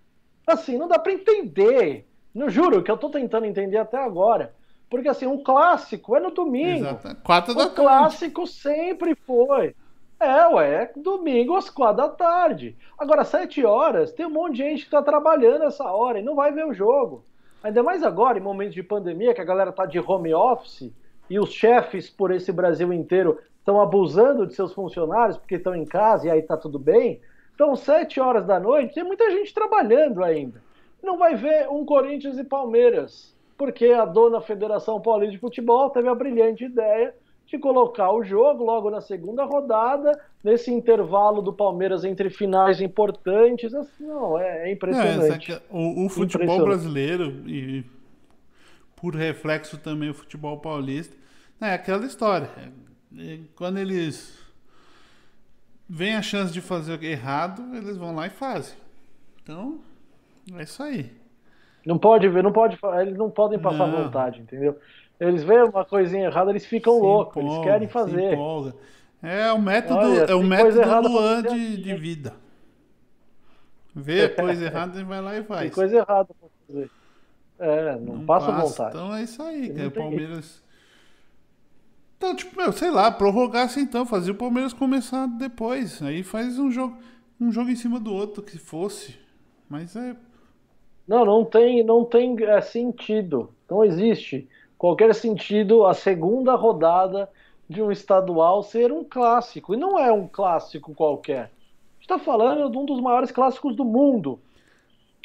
Assim, não dá para entender. Não juro que eu tô tentando entender até agora. Porque assim, um clássico é no domingo. Exato. Quatro da o tarde. clássico sempre foi. É, ué, domingo às quatro da tarde. Agora, sete horas, tem um monte de gente que tá trabalhando essa hora e não vai ver o jogo. Ainda mais agora, em momentos de pandemia, que a galera está de home office e os chefes por esse Brasil inteiro estão abusando de seus funcionários porque estão em casa e aí está tudo bem. Então, sete horas da noite, tem muita gente trabalhando ainda. Não vai ver um Corinthians e Palmeiras, porque a dona Federação Paulista de Futebol teve a brilhante ideia de colocar o jogo logo na segunda rodada, nesse intervalo do Palmeiras entre finais importantes. Assim, não, é, é impressionante. É, o, o, futebol impressionante. brasileiro, e por reflexo também o futebol paulista, é aquela história. É, quando eles veem a chance de fazer errado, eles vão lá e fazem. Então, é isso aí. Não pode ver, não pode, eles não podem passar não. vontade, entendeu? Eles veem uma coisinha errada, eles ficam se loucos, empolga, eles querem fazer. É o método, Olha, é o método Luan de, de vida. Vê a coisa errada e vai lá e faz. Tem coisa errada pra fazer. É, não, não passa, passa vontade. Então é isso aí, é o Palmeiras. Então, tipo, meu, sei lá, prorrogasse então, fazia o Palmeiras começar depois. Aí faz um jogo, um jogo em cima do outro, que fosse. Mas é. Não, não tem, não tem é, sentido. Não existe qualquer sentido a segunda rodada de um estadual ser um clássico. E não é um clássico qualquer. A gente está falando de um dos maiores clássicos do mundo.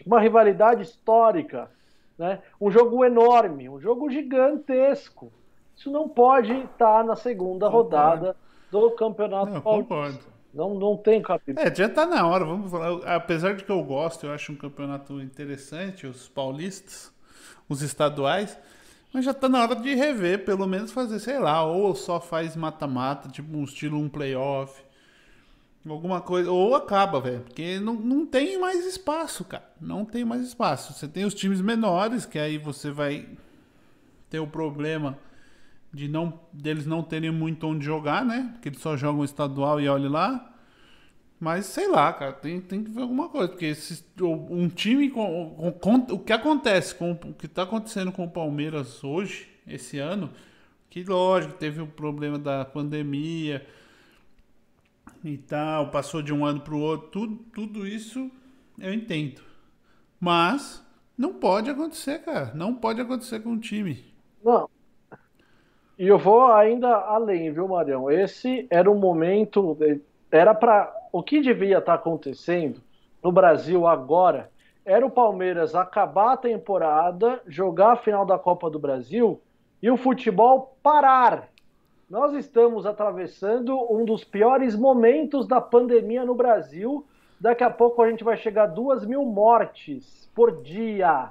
Uma rivalidade histórica. Né? Um jogo enorme, um jogo gigantesco. Isso não pode estar na segunda rodada do Campeonato não, Paulista. Não, não tem capítulo. É, já tá na hora, vamos falar. Apesar de que eu gosto, eu acho um campeonato interessante, os paulistas, os estaduais, mas já tá na hora de rever, pelo menos fazer, sei lá, ou só faz mata-mata, tipo um estilo um playoff, alguma coisa, ou acaba, velho, porque não, não tem mais espaço, cara, não tem mais espaço. Você tem os times menores, que aí você vai ter o problema de não deles não terem muito onde jogar, né? Porque eles só jogam estadual e olhe lá. Mas sei lá, cara, tem, tem que ver alguma coisa, porque um time com, com, com, o que acontece com o que está acontecendo com o Palmeiras hoje, esse ano, que lógico, teve o problema da pandemia e tal, passou de um ano para o outro, tudo, tudo isso eu entendo. Mas não pode acontecer, cara, não pode acontecer com o time. Não, e eu vou ainda além, viu, Marião? Esse era um momento, era para o que devia estar tá acontecendo no Brasil agora era o Palmeiras acabar a temporada, jogar a final da Copa do Brasil e o futebol parar. Nós estamos atravessando um dos piores momentos da pandemia no Brasil. Daqui a pouco a gente vai chegar a duas mil mortes por dia.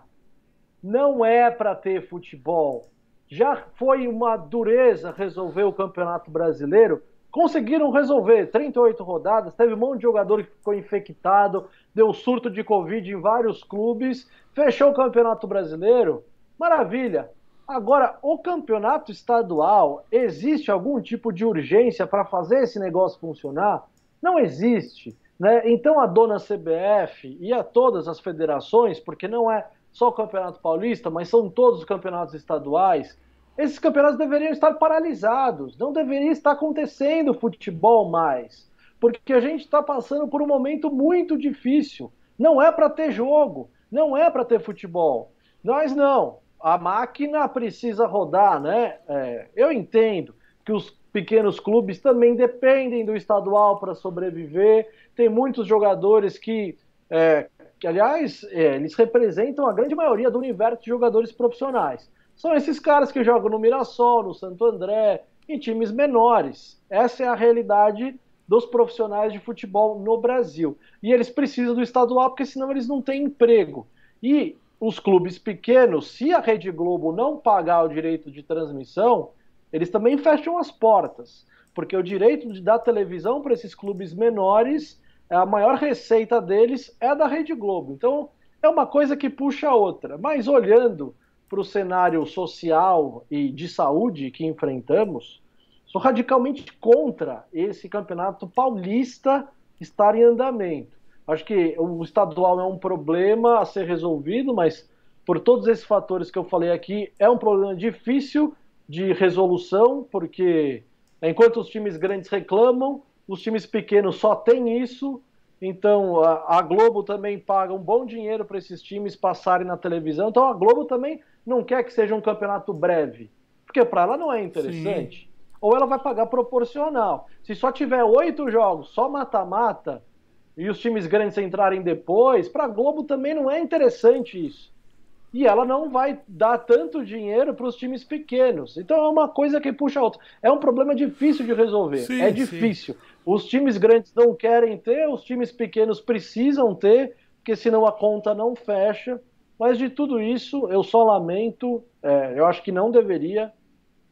Não é para ter futebol já foi uma dureza resolver o Campeonato Brasileiro. Conseguiram resolver 38 rodadas, teve um monte de jogador que ficou infectado, deu surto de Covid em vários clubes, fechou o Campeonato Brasileiro. Maravilha! Agora, o campeonato estadual, existe algum tipo de urgência para fazer esse negócio funcionar? Não existe. Né? Então a dona CBF e a todas as federações, porque não é só o Campeonato Paulista, mas são todos os campeonatos estaduais. Esses campeonatos deveriam estar paralisados, não deveria estar acontecendo futebol mais, porque a gente está passando por um momento muito difícil. Não é para ter jogo, não é para ter futebol. Nós não. A máquina precisa rodar, né? É, eu entendo que os pequenos clubes também dependem do estadual para sobreviver. Tem muitos jogadores que é, que aliás, é, eles representam a grande maioria do universo de jogadores profissionais. São esses caras que jogam no Mirassol, no Santo André, em times menores. Essa é a realidade dos profissionais de futebol no Brasil. E eles precisam do estadual porque senão eles não têm emprego. E os clubes pequenos, se a Rede Globo não pagar o direito de transmissão, eles também fecham as portas, porque o direito de dar televisão para esses clubes menores a maior receita deles é da Rede Globo. Então, é uma coisa que puxa a outra. Mas olhando para o cenário social e de saúde que enfrentamos, sou radicalmente contra esse campeonato paulista estar em andamento. Acho que o estadual é um problema a ser resolvido, mas por todos esses fatores que eu falei aqui, é um problema difícil de resolução, porque enquanto os times grandes reclamam, os times pequenos só têm isso, então a, a Globo também paga um bom dinheiro para esses times passarem na televisão. Então a Globo também não quer que seja um campeonato breve, porque para ela não é interessante. Sim. Ou ela vai pagar proporcional. Se só tiver oito jogos, só mata-mata, e os times grandes entrarem depois, para a Globo também não é interessante isso e ela não vai dar tanto dinheiro para os times pequenos. Então é uma coisa que puxa a outra. É um problema difícil de resolver. Sim, é difícil. Sim. Os times grandes não querem ter, os times pequenos precisam ter, porque senão a conta não fecha. Mas de tudo isso, eu só lamento. É, eu acho que não deveria.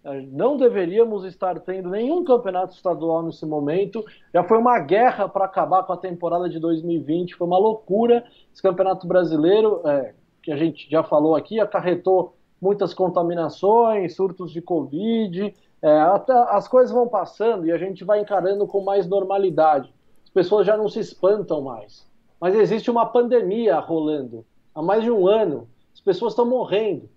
É, não deveríamos estar tendo nenhum campeonato estadual nesse momento. Já foi uma guerra para acabar com a temporada de 2020, foi uma loucura. Esse campeonato brasileiro, é, que a gente já falou aqui, acarretou muitas contaminações, surtos de Covid. É, até as coisas vão passando e a gente vai encarando com mais normalidade. As pessoas já não se espantam mais. Mas existe uma pandemia rolando há mais de um ano. As pessoas estão morrendo.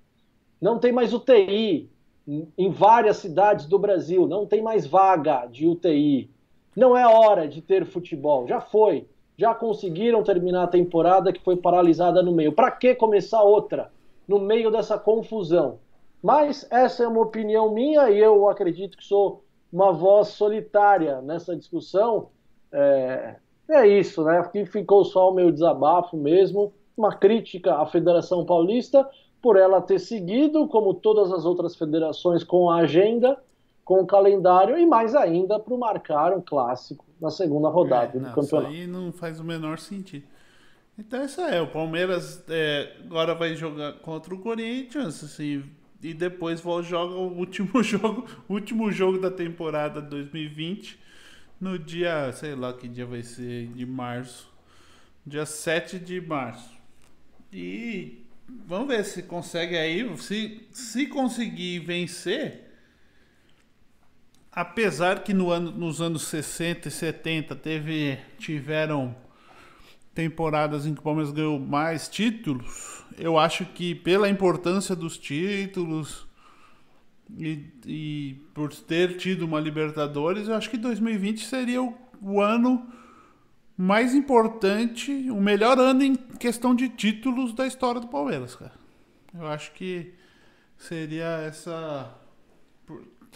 Não tem mais UTI em várias cidades do Brasil. Não tem mais vaga de UTI. Não é hora de ter futebol. Já foi já conseguiram terminar a temporada que foi paralisada no meio. Para que começar outra no meio dessa confusão? Mas essa é uma opinião minha e eu acredito que sou uma voz solitária nessa discussão. É, é isso, né? Aqui ficou só o meu desabafo mesmo, uma crítica à Federação Paulista por ela ter seguido, como todas as outras federações, com a agenda com o calendário e mais ainda para marcar um clássico na segunda rodada é, do não, campeonato. Isso aí não faz o menor sentido. Então isso é, o Palmeiras é, agora vai jogar contra o Corinthians, assim, e depois joga o último jogo, último jogo da temporada 2020, no dia, sei lá que dia vai ser, de março. Dia 7 de março. E vamos ver se consegue aí, se, se conseguir vencer, apesar que no ano, nos anos 60 e 70 teve, tiveram temporadas em que o Palmeiras ganhou mais títulos, eu acho que pela importância dos títulos e, e por ter tido uma Libertadores, eu acho que 2020 seria o, o ano mais importante, o melhor ano em questão de títulos da história do Palmeiras, cara. Eu acho que seria essa.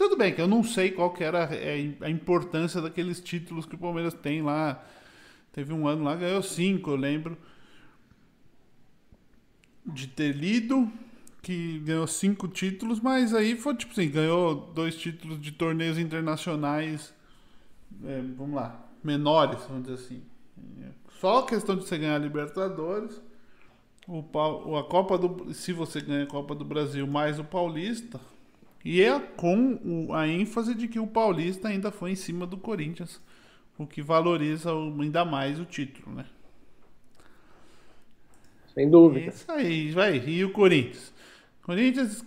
Tudo bem que eu não sei qual que era a importância daqueles títulos que o Palmeiras tem lá Teve um ano lá, ganhou cinco, eu lembro. De ter lido, que ganhou cinco títulos, mas aí foi tipo assim, ganhou dois títulos de torneios internacionais, é, vamos lá, menores, vamos dizer assim. Só a questão de você ganhar a Libertadores, o, a Copa do. Se você ganha a Copa do Brasil mais o Paulista, e é com a ênfase de que o Paulista ainda foi em cima do Corinthians o que valoriza ainda mais o título, né? Sem dúvida. Isso aí, vai. E o Corinthians? O Corinthians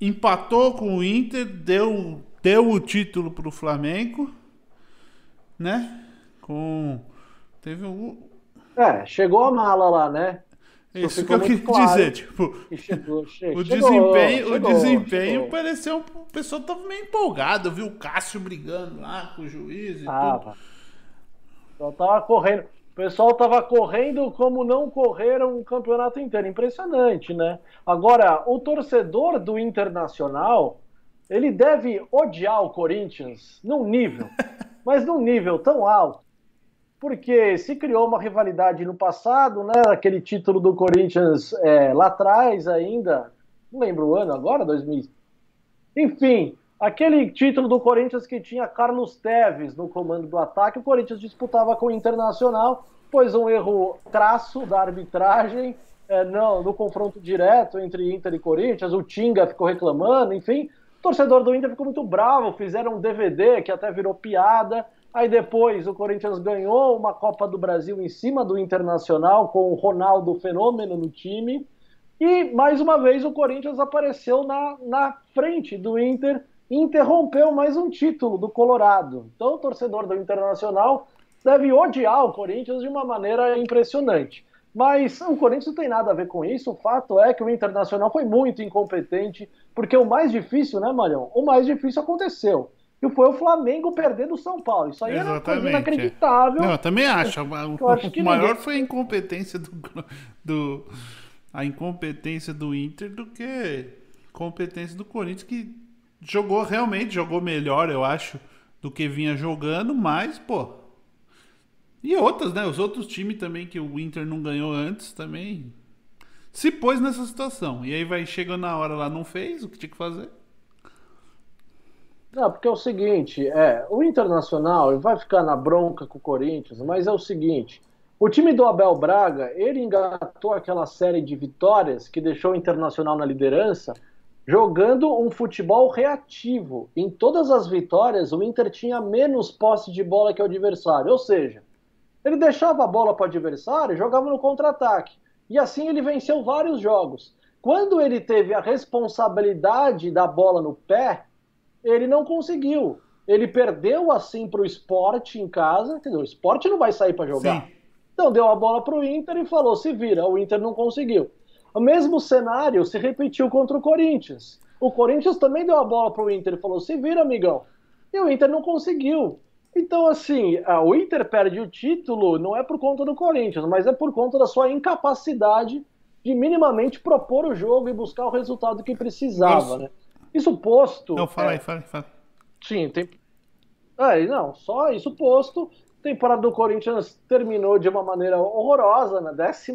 empatou com o Inter, deu, deu o título para o Flamengo, né? Com. Teve um. É, chegou a mala lá, né? Isso que eu queria claro. dizer, tipo, chegou, chegou, o desempenho, chegou, o desempenho pareceu, o pessoal tava meio empolgado, viu o Cássio brigando lá com o juiz e tudo. Só tava correndo. O pessoal tava correndo como não correram o campeonato inteiro. Impressionante, né? Agora, o torcedor do Internacional, ele deve odiar o Corinthians num nível, mas num nível tão alto porque se criou uma rivalidade no passado, né? Aquele título do Corinthians é, lá atrás ainda, não lembro o ano agora, 2000. Enfim, aquele título do Corinthians que tinha Carlos Teves no comando do ataque, o Corinthians disputava com o Internacional, pois um erro crasso da arbitragem, é, não, no confronto direto entre Inter e Corinthians, o Tinga ficou reclamando, enfim. O torcedor do Inter ficou muito bravo, fizeram um DVD que até virou piada. Aí depois o Corinthians ganhou uma Copa do Brasil em cima do Internacional, com o Ronaldo Fenômeno no time. E mais uma vez o Corinthians apareceu na, na frente do Inter e interrompeu mais um título do Colorado. Então o torcedor do Internacional deve odiar o Corinthians de uma maneira impressionante. Mas o Corinthians não tem nada a ver com isso. O fato é que o Internacional foi muito incompetente, porque o mais difícil, né, Marião? O mais difícil aconteceu que foi o Flamengo perder do São Paulo. Isso aí Exatamente, era coisa inacreditável. Não, eu também acho. O, o maior ninguém... foi a incompetência do, do, a incompetência do Inter do que a competência do Corinthians, que jogou realmente, jogou melhor, eu acho, do que vinha jogando, mas, pô. E outras, né? Os outros times também que o Inter não ganhou antes também se pôs nessa situação. E aí vai chegando na hora lá, não fez o que tinha que fazer. Não, porque é o seguinte, é, o Internacional vai ficar na bronca com o Corinthians, mas é o seguinte, o time do Abel Braga, ele engatou aquela série de vitórias que deixou o Internacional na liderança, jogando um futebol reativo. Em todas as vitórias, o Inter tinha menos posse de bola que o adversário, ou seja, ele deixava a bola para o adversário e jogava no contra-ataque. E assim ele venceu vários jogos. Quando ele teve a responsabilidade da bola no pé, ele não conseguiu. Ele perdeu assim para o esporte em casa. Dizer, o esporte não vai sair para jogar. Sim. Então deu a bola para o Inter e falou: se vira. O Inter não conseguiu. O mesmo cenário se repetiu contra o Corinthians. O Corinthians também deu a bola para o Inter e falou: se vira, amigão. E o Inter não conseguiu. Então, assim, o Inter perde o título não é por conta do Corinthians, mas é por conta da sua incapacidade de minimamente propor o jogo e buscar o resultado que precisava, né? Isso posto. Não, fala é, aí, fala, fala. Sim, tem. É, não, só isso posto. Temporada do Corinthians terminou de uma maneira horrorosa, na 12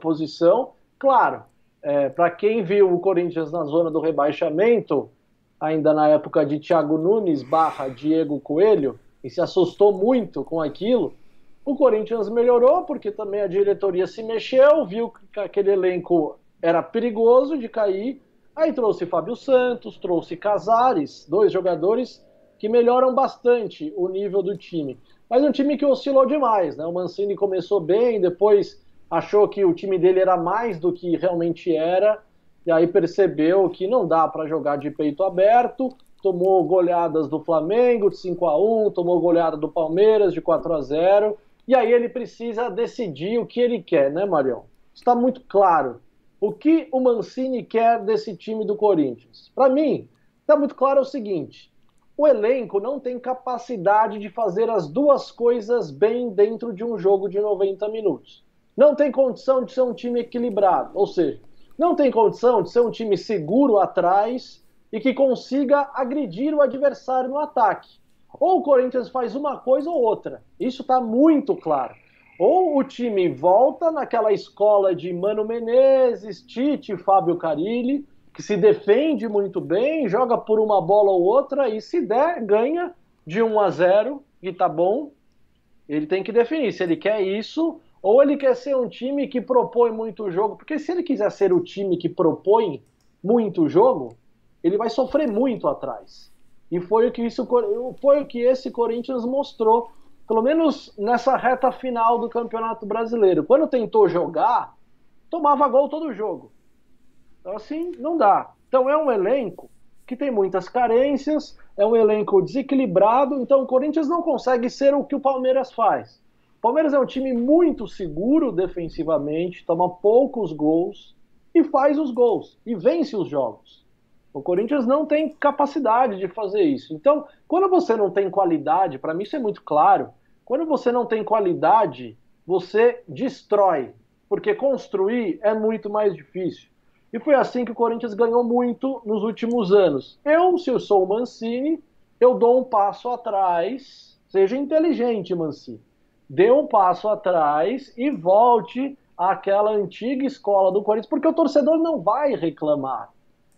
posição. Claro, é, para quem viu o Corinthians na zona do rebaixamento, ainda na época de Thiago Nunes barra Diego Coelho, e se assustou muito com aquilo. O Corinthians melhorou porque também a diretoria se mexeu, viu que aquele elenco era perigoso de cair. Aí trouxe Fábio Santos, trouxe Casares, dois jogadores que melhoram bastante o nível do time. Mas um time que oscilou demais, né? O Mancini começou bem, depois achou que o time dele era mais do que realmente era, e aí percebeu que não dá para jogar de peito aberto, tomou goleadas do Flamengo de 5 a 1 tomou goleada do Palmeiras de 4 a 0 e aí ele precisa decidir o que ele quer, né, Marião? Está muito claro. O que o Mancini quer desse time do Corinthians? Para mim, está muito claro o seguinte: o elenco não tem capacidade de fazer as duas coisas bem dentro de um jogo de 90 minutos. Não tem condição de ser um time equilibrado, ou seja, não tem condição de ser um time seguro atrás e que consiga agredir o adversário no ataque. Ou o Corinthians faz uma coisa ou outra. Isso está muito claro. Ou o time volta naquela escola de Mano Menezes, Tite, Fábio Carilli, que se defende muito bem, joga por uma bola ou outra e se der, ganha de 1 a 0 e tá bom. Ele tem que definir se ele quer isso ou ele quer ser um time que propõe muito jogo. Porque se ele quiser ser o time que propõe muito jogo, ele vai sofrer muito atrás. E foi o que, isso, foi o que esse Corinthians mostrou, pelo menos nessa reta final do Campeonato Brasileiro. Quando tentou jogar, tomava gol todo jogo. Então, assim, não dá. Então, é um elenco que tem muitas carências, é um elenco desequilibrado, então o Corinthians não consegue ser o que o Palmeiras faz. O Palmeiras é um time muito seguro defensivamente, toma poucos gols e faz os gols e vence os jogos. O Corinthians não tem capacidade de fazer isso. Então, quando você não tem qualidade, para mim isso é muito claro, quando você não tem qualidade, você destrói, porque construir é muito mais difícil. E foi assim que o Corinthians ganhou muito nos últimos anos. Eu, se eu sou o Mancini, eu dou um passo atrás, seja inteligente, Mancini. Dê um passo atrás e volte àquela antiga escola do Corinthians, porque o torcedor não vai reclamar.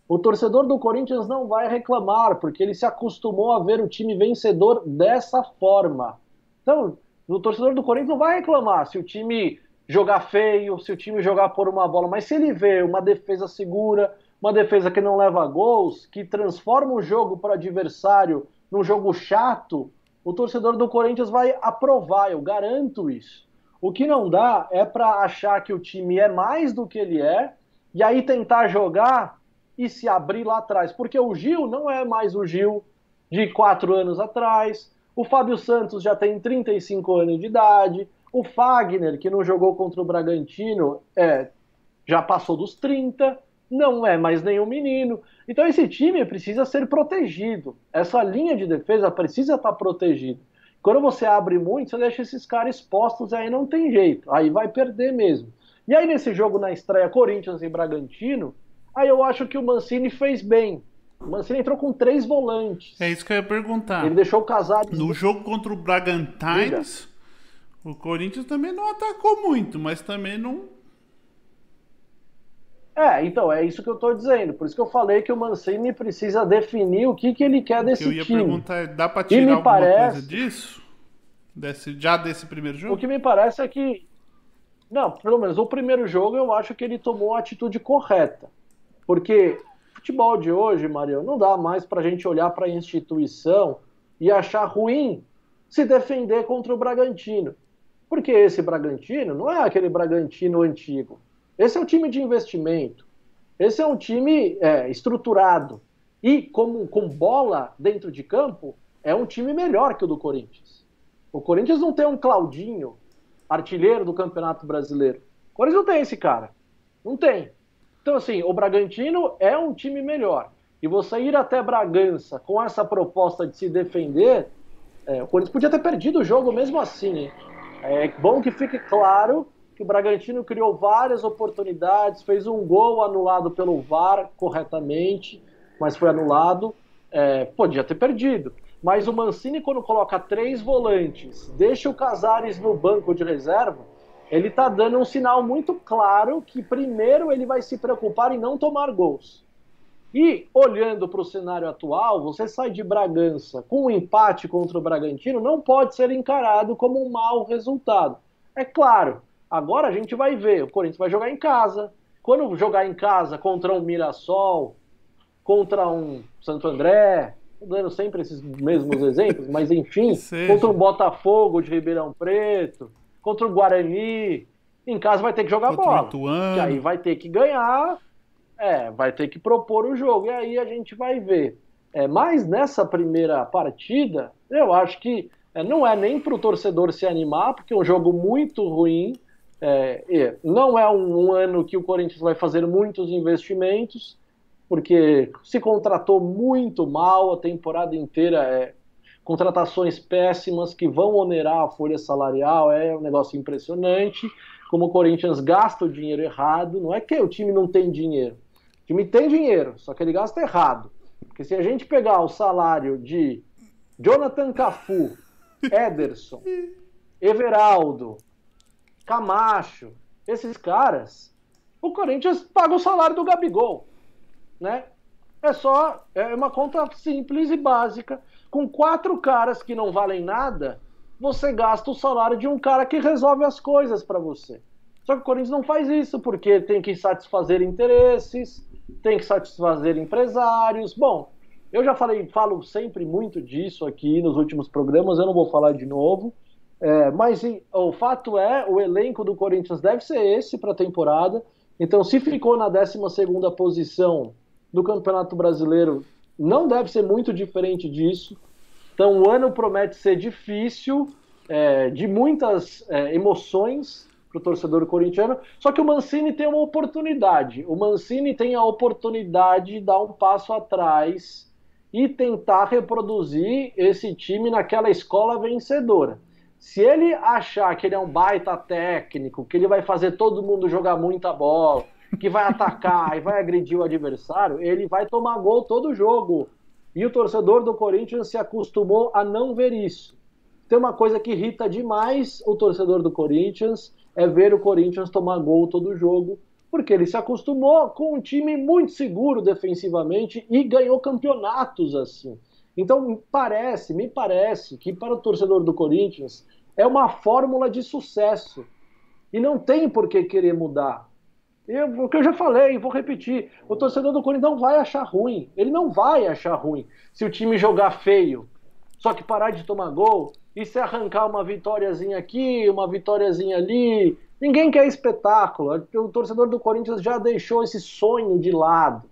O torcedor do Corinthians não vai reclamar, porque ele se acostumou a ver o time vencedor dessa forma. Então, o torcedor do Corinthians não vai reclamar se o time jogar feio, se o time jogar por uma bola, mas se ele vê uma defesa segura, uma defesa que não leva gols, que transforma o jogo para o adversário num jogo chato, o torcedor do Corinthians vai aprovar, eu garanto isso. O que não dá é para achar que o time é mais do que ele é e aí tentar jogar e se abrir lá atrás. Porque o Gil não é mais o Gil de quatro anos atrás. O Fábio Santos já tem 35 anos de idade. O Fagner, que não jogou contra o Bragantino, é, já passou dos 30, não é mais nenhum menino. Então esse time precisa ser protegido. Essa linha de defesa precisa estar protegida. Quando você abre muito, você deixa esses caras expostos, aí não tem jeito. Aí vai perder mesmo. E aí nesse jogo na estreia Corinthians e Bragantino, Aí eu acho que o Mancini fez bem. O Mancini entrou com três volantes. É isso que eu ia perguntar. Ele deixou o Casares. No jogo contra o Bragantines, o Corinthians também não atacou muito, mas também não. É, então, é isso que eu estou dizendo. Por isso que eu falei que o Mancini precisa definir o que, que ele quer desse time. Eu ia time. perguntar, dá para tirar alguma parece... coisa disso? Desse, já desse primeiro jogo? O que me parece é que. Não, pelo menos o primeiro jogo eu acho que ele tomou a atitude correta. Porque futebol de hoje, Mario, não dá mais para a gente olhar para a instituição e achar ruim se defender contra o Bragantino. Porque esse Bragantino não é aquele Bragantino antigo. Esse é um time de investimento. Esse é um time é, estruturado. E como, com bola dentro de campo, é um time melhor que o do Corinthians. O Corinthians não tem um Claudinho, artilheiro do Campeonato Brasileiro. O Corinthians não tem esse cara. Não tem. Então, assim, o Bragantino é um time melhor. E você ir até Bragança com essa proposta de se defender, é, o Corinthians podia ter perdido o jogo mesmo assim. Hein? É bom que fique claro que o Bragantino criou várias oportunidades, fez um gol anulado pelo VAR corretamente, mas foi anulado. É, podia ter perdido. Mas o Mancini, quando coloca três volantes, deixa o Casares no banco de reserva, ele está dando um sinal muito claro que primeiro ele vai se preocupar em não tomar gols. E olhando para o cenário atual, você sai de Bragança com um empate contra o Bragantino, não pode ser encarado como um mau resultado. É claro, agora a gente vai ver, o Corinthians vai jogar em casa. Quando jogar em casa contra um Mirassol, contra um Santo André, dando sempre esses mesmos exemplos, mas enfim, contra um Botafogo de Ribeirão Preto, contra o Guarani, em casa vai ter que jogar contra bola. Que aí vai ter que ganhar é, vai ter que propor o jogo, e aí a gente vai ver. É, mas nessa primeira partida, eu acho que é, não é nem para o torcedor se animar, porque é um jogo muito ruim. É, não é um, um, ano que o Corinthians vai fazer muitos investimentos, porque se contratou muito mal a temporada inteira. É, contratações péssimas que vão onerar a folha salarial, é um negócio impressionante. Como o Corinthians gasta o dinheiro errado, não é que o time não tem dinheiro, o time tem dinheiro, só que ele gasta errado. Porque se a gente pegar o salário de Jonathan Cafu, Ederson, Everaldo, Camacho, esses caras, o Corinthians paga o salário do Gabigol, né? É só é uma conta simples e básica. Com quatro caras que não valem nada, você gasta o salário de um cara que resolve as coisas para você. Só que o Corinthians não faz isso porque tem que satisfazer interesses, tem que satisfazer empresários. Bom, eu já falei, falo sempre muito disso aqui nos últimos programas, eu não vou falar de novo. É, mas o fato é, o elenco do Corinthians deve ser esse para a temporada. Então, se ficou na 12 posição do Campeonato Brasileiro, não deve ser muito diferente disso. Então, o ano promete ser difícil, é, de muitas é, emoções, para o torcedor corintiano. Só que o Mancini tem uma oportunidade. O Mancini tem a oportunidade de dar um passo atrás e tentar reproduzir esse time naquela escola vencedora. Se ele achar que ele é um baita técnico, que ele vai fazer todo mundo jogar muita bola, que vai atacar e vai agredir o adversário, ele vai tomar gol todo jogo. E o torcedor do Corinthians se acostumou a não ver isso. Tem uma coisa que irrita demais o torcedor do Corinthians, é ver o Corinthians tomar gol todo jogo, porque ele se acostumou com um time muito seguro defensivamente e ganhou campeonatos assim. Então, parece, me parece que para o torcedor do Corinthians é uma fórmula de sucesso. E não tem por que querer mudar. Eu, o que eu já falei, vou repetir: o torcedor do Corinthians não vai achar ruim. Ele não vai achar ruim se o time jogar feio, só que parar de tomar gol e se arrancar uma vitóriazinha aqui, uma vitóriazinha ali. Ninguém quer espetáculo. O torcedor do Corinthians já deixou esse sonho de lado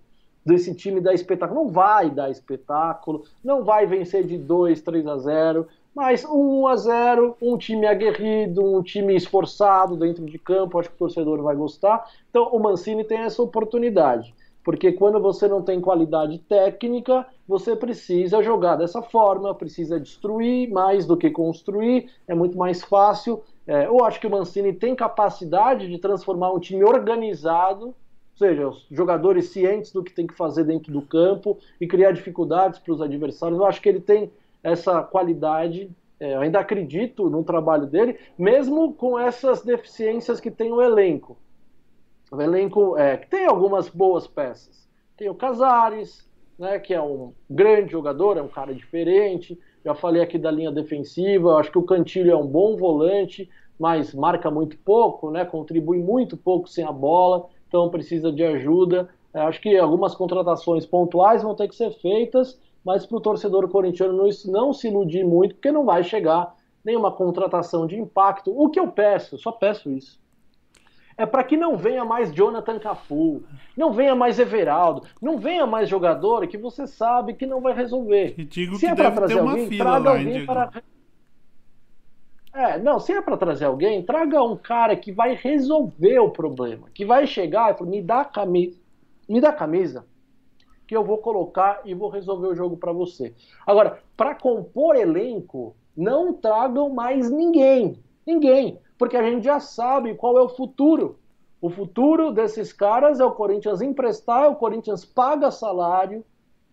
desse time dar espetáculo. Não vai dar espetáculo, não vai vencer de 2, 3 a 0, mas 1 a 0, um time aguerrido, um time esforçado dentro de campo, acho que o torcedor vai gostar. Então o Mancini tem essa oportunidade porque quando você não tem qualidade técnica, você precisa jogar dessa forma, precisa destruir mais do que construir, é muito mais fácil. É, eu acho que o Mancini tem capacidade de transformar um time organizado, ou seja, os jogadores cientes do que tem que fazer dentro do campo e criar dificuldades para os adversários. Eu acho que ele tem essa qualidade. É, eu ainda acredito no trabalho dele, mesmo com essas deficiências que tem o elenco. O elenco é, tem algumas boas peças. Tem o Casares, né, que é um grande jogador, é um cara diferente. Já falei aqui da linha defensiva, acho que o Cantilho é um bom volante, mas marca muito pouco, né, contribui muito pouco sem a bola, então precisa de ajuda. É, acho que algumas contratações pontuais vão ter que ser feitas, mas para o torcedor corintiano não, não se iludir muito, porque não vai chegar nenhuma contratação de impacto. O que eu peço, só peço isso é para que não venha mais Jonathan Cafu, não venha mais Everaldo, não venha mais jogador que você sabe que não vai resolver. E digo se que é para trazer alguém, traga lá, alguém para é, não, se é para trazer alguém, traga um cara que vai resolver o problema, que vai chegar e falar, me dá a camisa, me dá a camisa, que eu vou colocar e vou resolver o jogo para você. Agora, para compor elenco, não tragam mais ninguém, ninguém porque a gente já sabe qual é o futuro. O futuro desses caras é o Corinthians emprestar, o Corinthians paga salário,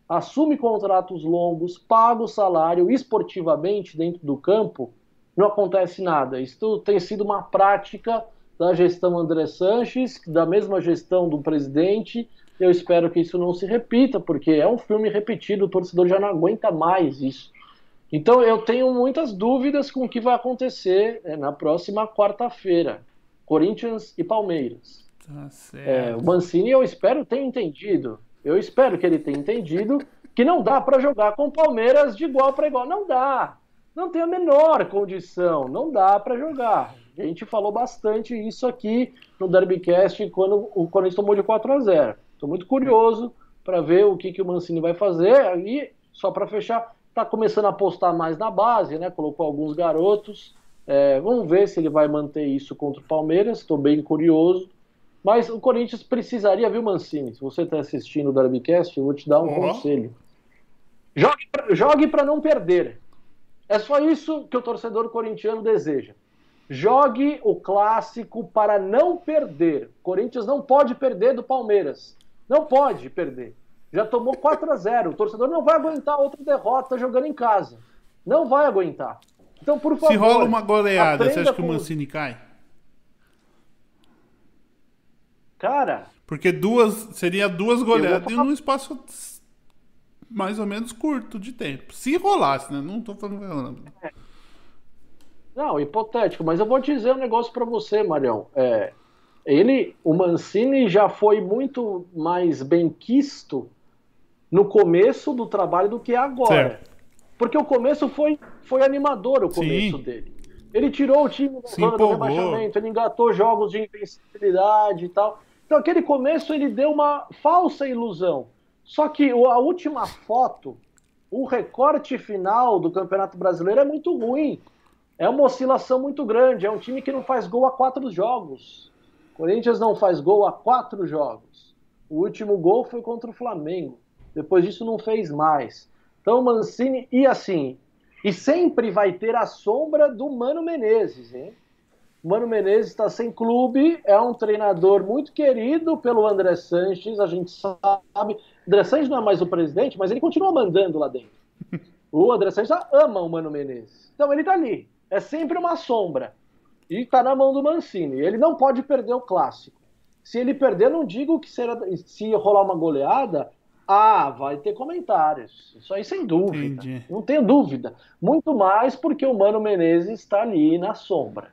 assume contratos longos, paga o salário esportivamente dentro do campo, não acontece nada. Isso tem sido uma prática da gestão André Sanches, da mesma gestão do presidente. Eu espero que isso não se repita, porque é um filme repetido, o torcedor já não aguenta mais isso. Então eu tenho muitas dúvidas com o que vai acontecer é, na próxima quarta-feira. Corinthians e Palmeiras. Tá é, o Mancini, eu espero ter entendido. Eu espero que ele tenha entendido que não dá para jogar com o Palmeiras de igual para igual. Não dá. Não tem a menor condição. Não dá para jogar. A gente falou bastante isso aqui no Derbycast quando o Corinthians tomou de 4 a 0. Estou muito curioso para ver o que, que o Mancini vai fazer. E, só para fechar, está começando a apostar mais na base, né? Colocou alguns garotos. É, vamos ver se ele vai manter isso contra o Palmeiras. Estou bem curioso. Mas o Corinthians precisaria, viu, Mancini? Se você está assistindo o Derbycast, eu vou te dar um uhum. conselho. Jogue para não perder. É só isso que o torcedor corintiano deseja. Jogue o clássico para não perder. Corinthians não pode perder do Palmeiras. Não pode perder. Já tomou 4 a 0 O torcedor não vai aguentar outra derrota jogando em casa. Não vai aguentar. Então, por favor. Se rola uma goleada, você acha que o Mancini cai? Cara. Porque duas. Seria duas goleadas falar... num espaço mais ou menos curto de tempo. Se rolasse, né? Não tô falando. É. Não, hipotético, mas eu vou dizer um negócio para você, Marião. É, ele, o Mancini já foi muito mais bem quisto no começo do trabalho do que agora. Certo. Porque o começo foi, foi animador, o começo Sim. dele. Ele tirou o time da do rebaixamento, ele engatou jogos de invencibilidade e tal. Então aquele começo ele deu uma falsa ilusão. Só que a última foto, o recorte final do Campeonato Brasileiro é muito ruim. É uma oscilação muito grande. É um time que não faz gol a quatro jogos. Corinthians não faz gol a quatro jogos. O último gol foi contra o Flamengo. Depois disso não fez mais. Então Mancini e assim, e sempre vai ter a sombra do Mano Menezes, hein? Mano Menezes está sem clube, é um treinador muito querido pelo André Sanches, a gente sabe. André Sanches não é mais o presidente, mas ele continua mandando lá dentro. O André Sanches ama o Mano Menezes. Então ele está ali. É sempre uma sombra. E está na mão do Mancini. Ele não pode perder o clássico. Se ele perder, não digo que será, se rolar uma goleada, ah, vai ter comentários. Isso aí sem dúvida. Entendi. Não tenho dúvida. Muito mais porque o Mano Menezes está ali na sombra.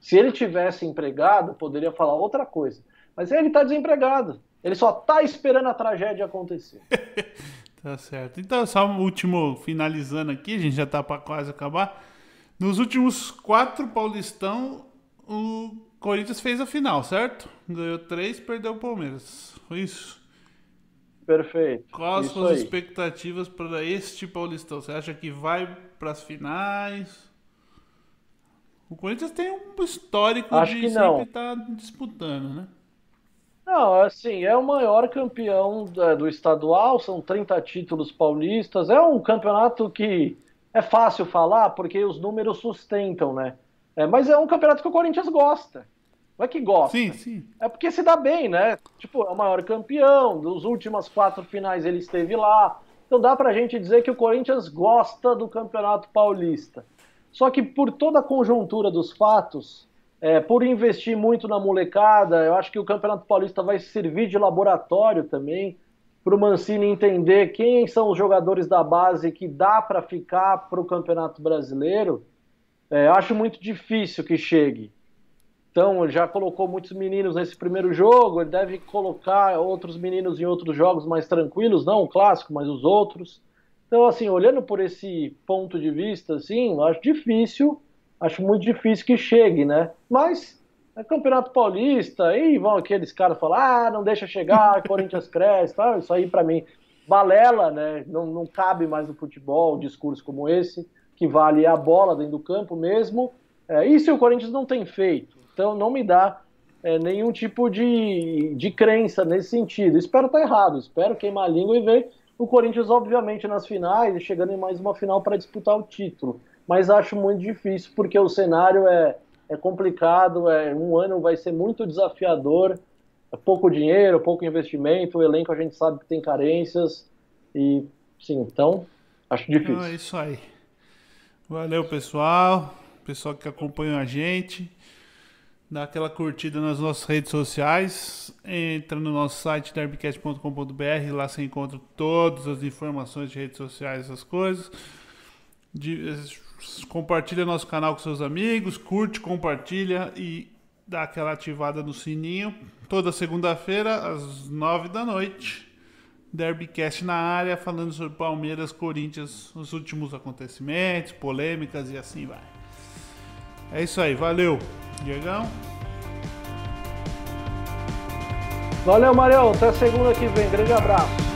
Se ele tivesse empregado, poderia falar outra coisa. Mas ele está desempregado. Ele só está esperando a tragédia acontecer. tá certo. Então, só um último finalizando aqui, a gente já está para quase acabar. Nos últimos quatro Paulistão, o Corinthians fez a final, certo? Ganhou três, perdeu o Palmeiras. Foi isso? Perfeito. Quais as suas expectativas para este Paulistão? Você acha que vai para as finais? O Corinthians tem um histórico Acho de sempre estar tá disputando, né? Não, assim, é o maior campeão do estadual, são 30 títulos paulistas. É um campeonato que é fácil falar porque os números sustentam, né? É, mas é um campeonato que o Corinthians gosta. Não é que gosta. Sim, sim. É porque se dá bem, né? Tipo, é o maior campeão, dos últimas quatro finais ele esteve lá. Então dá pra gente dizer que o Corinthians gosta do Campeonato Paulista. Só que por toda a conjuntura dos fatos, é, por investir muito na molecada, eu acho que o Campeonato Paulista vai servir de laboratório também para o Mancini entender quem são os jogadores da base que dá para ficar para o Campeonato Brasileiro. É, acho muito difícil que chegue. Então, ele já colocou muitos meninos nesse primeiro jogo, ele deve colocar outros meninos em outros jogos mais tranquilos, não o clássico, mas os outros. Então, assim, olhando por esse ponto de vista, assim, acho difícil, acho muito difícil que chegue, né? Mas é Campeonato Paulista, aí vão aqueles caras falar, ah, não deixa chegar, Corinthians cresce, tá? isso aí para mim, balela, né? Não, não cabe mais no futebol um discurso como esse, que vale a bola dentro do campo mesmo. É, isso o Corinthians não tem feito. Então não me dá é, nenhum tipo de, de crença nesse sentido. Espero estar errado, espero queimar a língua e ver o Corinthians, obviamente, nas finais e chegando em mais uma final para disputar o título. Mas acho muito difícil porque o cenário é, é complicado, é, um ano vai ser muito desafiador, é pouco dinheiro, pouco investimento, o elenco a gente sabe que tem carências e sim, então acho difícil. Então é isso aí. Valeu, pessoal, pessoal que acompanha a gente. dá aquela curtida nas nossas redes sociais, entra no nosso site derbycast.com.br, lá você encontra todas as informações de redes sociais, essas coisas. De, compartilha nosso canal com seus amigos, curte, compartilha e dá aquela ativada no sininho. Toda segunda-feira, às nove da noite. Derbycast na área, falando sobre Palmeiras, Corinthians, os últimos acontecimentos, polêmicas e assim vai. É isso aí, valeu, Diegão. Valeu, Marião. Até segunda que vem. Grande abraço.